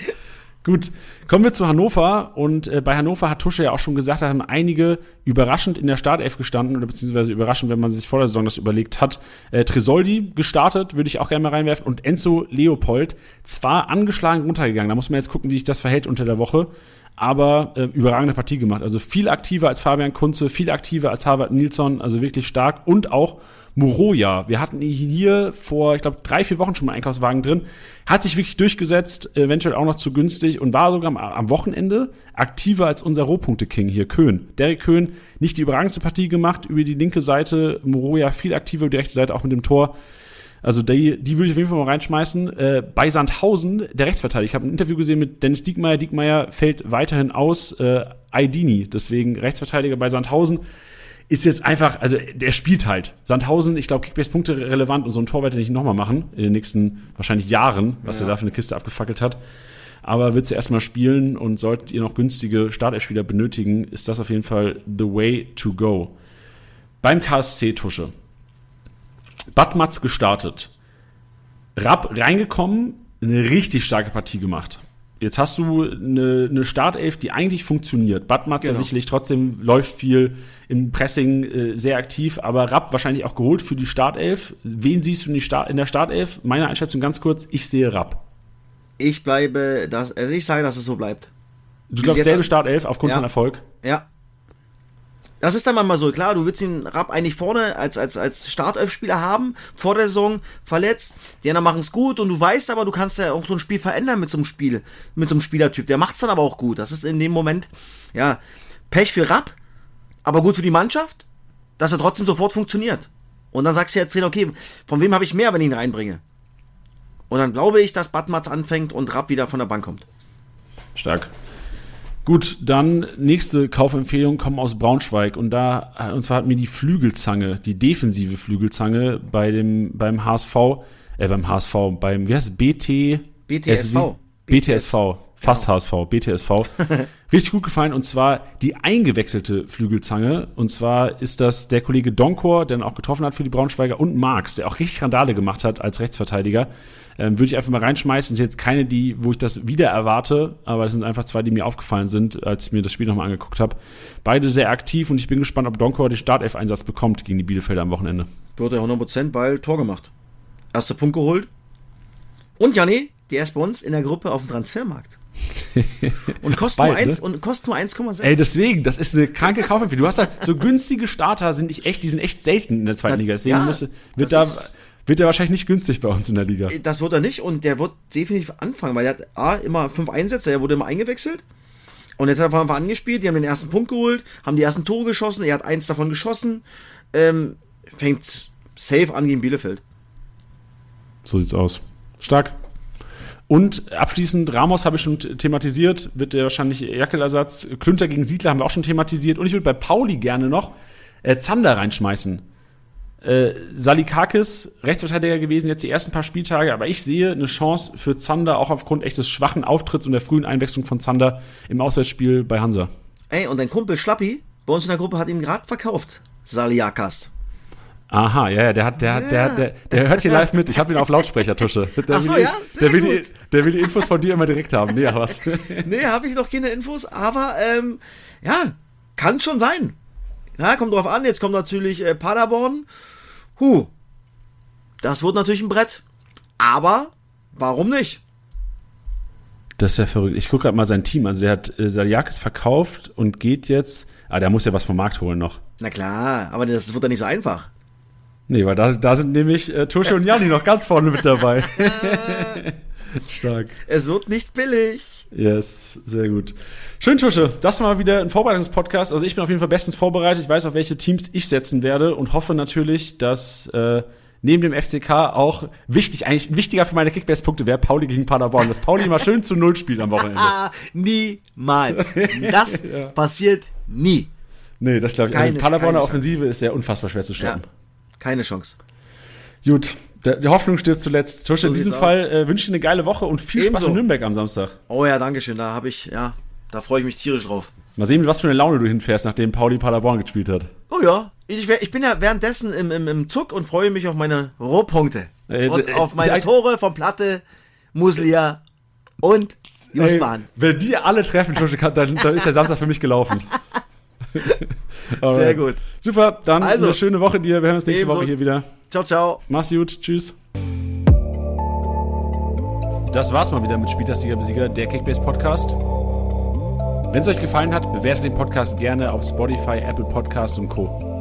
Gut, kommen wir zu Hannover. Und äh, bei Hannover hat Tusche ja auch schon gesagt, da haben einige überraschend in der Startelf gestanden, oder beziehungsweise überraschend, wenn man sich vor der Saison das überlegt hat. Äh, Tresoldi gestartet, würde ich auch gerne mal reinwerfen. Und Enzo Leopold, zwar angeschlagen runtergegangen, da muss man jetzt gucken, wie sich das verhält unter der Woche. Aber äh, überragende Partie gemacht. Also viel aktiver als Fabian Kunze, viel aktiver als Harvard Nilsson, also wirklich stark. Und auch Moroja. Wir hatten ihn hier vor, ich glaube, drei, vier Wochen schon mal Einkaufswagen drin. Hat sich wirklich durchgesetzt, eventuell auch noch zu günstig und war sogar am, Wochenende aktiver als unser Rohpunkte-King hier, Köhn. Derek Köhn, nicht die überragendste Partie gemacht, über die linke Seite, Moroja viel aktiver, über die rechte Seite auch mit dem Tor. Also die, die würde ich auf jeden Fall mal reinschmeißen. Äh, bei Sandhausen, der Rechtsverteidiger, ich habe ein Interview gesehen mit Dennis Diekmeyer. Diekmeyer fällt weiterhin aus. Äh, Aidini, deswegen Rechtsverteidiger bei Sandhausen ist jetzt einfach, also der spielt halt. Sandhausen, ich glaube, Kickbase Punkte relevant und so ein Tor wird er nicht nochmal machen in den nächsten wahrscheinlich Jahren, was ja. er da für eine Kiste abgefackelt hat. Aber wird zuerst mal spielen und solltet ihr noch günstige Startelfspieler benötigen, ist das auf jeden Fall the way to go. Beim KSC-Tusche. Badmatz gestartet. Rapp reingekommen, eine richtig starke Partie gemacht. Jetzt hast du eine, eine Startelf, die eigentlich funktioniert. Badmatzer genau. sicherlich trotzdem läuft viel im Pressing äh, sehr aktiv, aber Rapp wahrscheinlich auch geholt für die Startelf. Wen siehst du in, Start, in der Startelf? Meine Einschätzung ganz kurz, ich sehe Rapp. Ich bleibe, das, also ich sage, dass es so bleibt. Du glaubst selbe Startelf aufgrund ja. von Erfolg? Ja, das ist dann manchmal so, klar, du willst ihn Rapp eigentlich vorne als, als, als Startelf-Spieler haben, vor der Saison verletzt, die anderen machen es gut und du weißt aber, du kannst ja auch so ein Spiel verändern mit so einem Spiel, mit so einem Spielertyp. Der macht es dann aber auch gut. Das ist in dem Moment, ja, Pech für Rapp, aber gut für die Mannschaft, dass er trotzdem sofort funktioniert. Und dann sagst du jetzt, okay, von wem habe ich mehr, wenn ich ihn reinbringe? Und dann glaube ich, dass Badmatz anfängt und Rapp wieder von der Bank kommt. Stark. Gut, dann nächste Kaufempfehlung kommen aus Braunschweig. Und da äh, und zwar hat mir die Flügelzange, die defensive Flügelzange bei dem beim HSV, äh beim HSV, beim wie heißt es? BT BTSV BTSV, fast. HSV, BTSV richtig gut gefallen und zwar die eingewechselte Flügelzange. Und zwar ist das der Kollege Donkor, der dann auch getroffen hat für die Braunschweiger und Marx, der auch richtig Randale gemacht hat als Rechtsverteidiger ähm, würde ich einfach mal reinschmeißen. Das sind jetzt keine, die, wo ich das wieder erwarte, aber es sind einfach zwei, die mir aufgefallen sind, als ich mir das Spiel nochmal angeguckt habe. Beide sehr aktiv und ich bin gespannt, ob Donkor den Startelf-Einsatz bekommt gegen die Bielefelder am Wochenende. Wird er 100%, weil Tor gemacht. Erster Punkt geholt. Und Janni, der ist bei uns in der Gruppe auf dem Transfermarkt. und kostet Bald, nur 1 ne? und kostet nur 1,6. Ey, deswegen, das ist eine kranke Kaufempfehlung. Du hast da so günstige Starter sind ich echt, die sind echt selten in der zweiten Liga. Deswegen ja, müsste, wird da wird er wahrscheinlich nicht günstig bei uns in der Liga. Das wird er nicht und der wird definitiv anfangen, weil er hat A, immer fünf Einsätze, er wurde immer eingewechselt. Und jetzt hat er von Anfang an gespielt, die haben den ersten Punkt geholt, haben die ersten Tore geschossen, er hat eins davon geschossen, ähm, fängt safe an gegen Bielefeld. So sieht's aus. Stark. Und abschließend, Ramos habe ich schon thematisiert, wird der wahrscheinlich Jackelersatz. Klünter gegen Siedler haben wir auch schon thematisiert. Und ich würde bei Pauli gerne noch äh, Zander reinschmeißen. Äh, Salikakis, Rechtsverteidiger gewesen, jetzt die ersten paar Spieltage, aber ich sehe eine Chance für Zander, auch aufgrund echt des schwachen Auftritts und der frühen Einwechslung von Zander im Auswärtsspiel bei Hansa. Ey, und dein Kumpel Schlappi bei uns in der Gruppe hat ihn gerade verkauft. Saliakas. Aha, ja, ja, der hat, der hat, der, der, der hört hier live mit. Ich habe ihn auf Lautsprecher, Tusche. Der Ach so, will die- ja? Sehr der, will gut. der will die Infos von dir immer direkt haben. Nee, was? Nee, habe ich noch keine Infos, aber ähm, ja, kann schon sein. Ja, kommt drauf an. Jetzt kommt natürlich äh, Paderborn. Huh. Das wird natürlich ein Brett. Aber warum nicht? Das ist ja verrückt. Ich gucke gerade mal sein Team. Also der hat äh, Saliakis verkauft und geht jetzt. Ah, der muss ja was vom Markt holen noch. Na klar, aber das wird ja nicht so einfach. Nee, weil da, da sind nämlich äh, Tusche und Janni noch ganz vorne mit dabei. Stark. Es wird nicht billig. Yes, sehr gut. Schön, Tusche. Das war mal wieder ein Vorbereitungspodcast. Also ich bin auf jeden Fall bestens vorbereitet. Ich weiß, auf welche Teams ich setzen werde und hoffe natürlich, dass äh, neben dem FCK auch wichtig, eigentlich wichtiger für meine Kickbase-Punkte wäre Pauli gegen Paderborn. Dass Pauli mal schön zu Null spielt am Wochenende. Niemals. Das Ja. passiert nie. Nee, das glaube ich. Keine- also Paderborner. Offensive ist ja unfassbar schwer zu Ja, stoppen. keine Chance. Gut, die Hoffnung stirbt zuletzt. Tusche, So in diesem Fall äh, wünsche ich dir eine geile Woche und viel Spaß Ebenso. in Nürnberg am Samstag. Oh ja, danke schön. Da habe ich, ja, da freue ich mich tierisch drauf. Mal sehen, was für eine Laune du hinfährst, nachdem Pauli Paderborn gespielt hat. Oh ja, ich, ich bin ja währenddessen im, im, im Zug und freue mich auf meine Rohpunkte. Äh, und äh, auf meine sag- Tore von Platte, Muslia und Justman. Ey, wenn die alle treffen, Tusche, kann- dann, dann ist der Samstag für mich gelaufen. Sehr gut. Super, dann Also, eine schöne Woche dir. Wir hören uns nächste. Woche hier wieder. Ciao, ciao. Mach's gut, tschüss. Das war's mal wieder mit Spieltagssieger Besieger, der Kickbase Podcast. Wenn es euch gefallen hat, bewertet den Podcast gerne auf Spotify, Apple Podcasts und Co.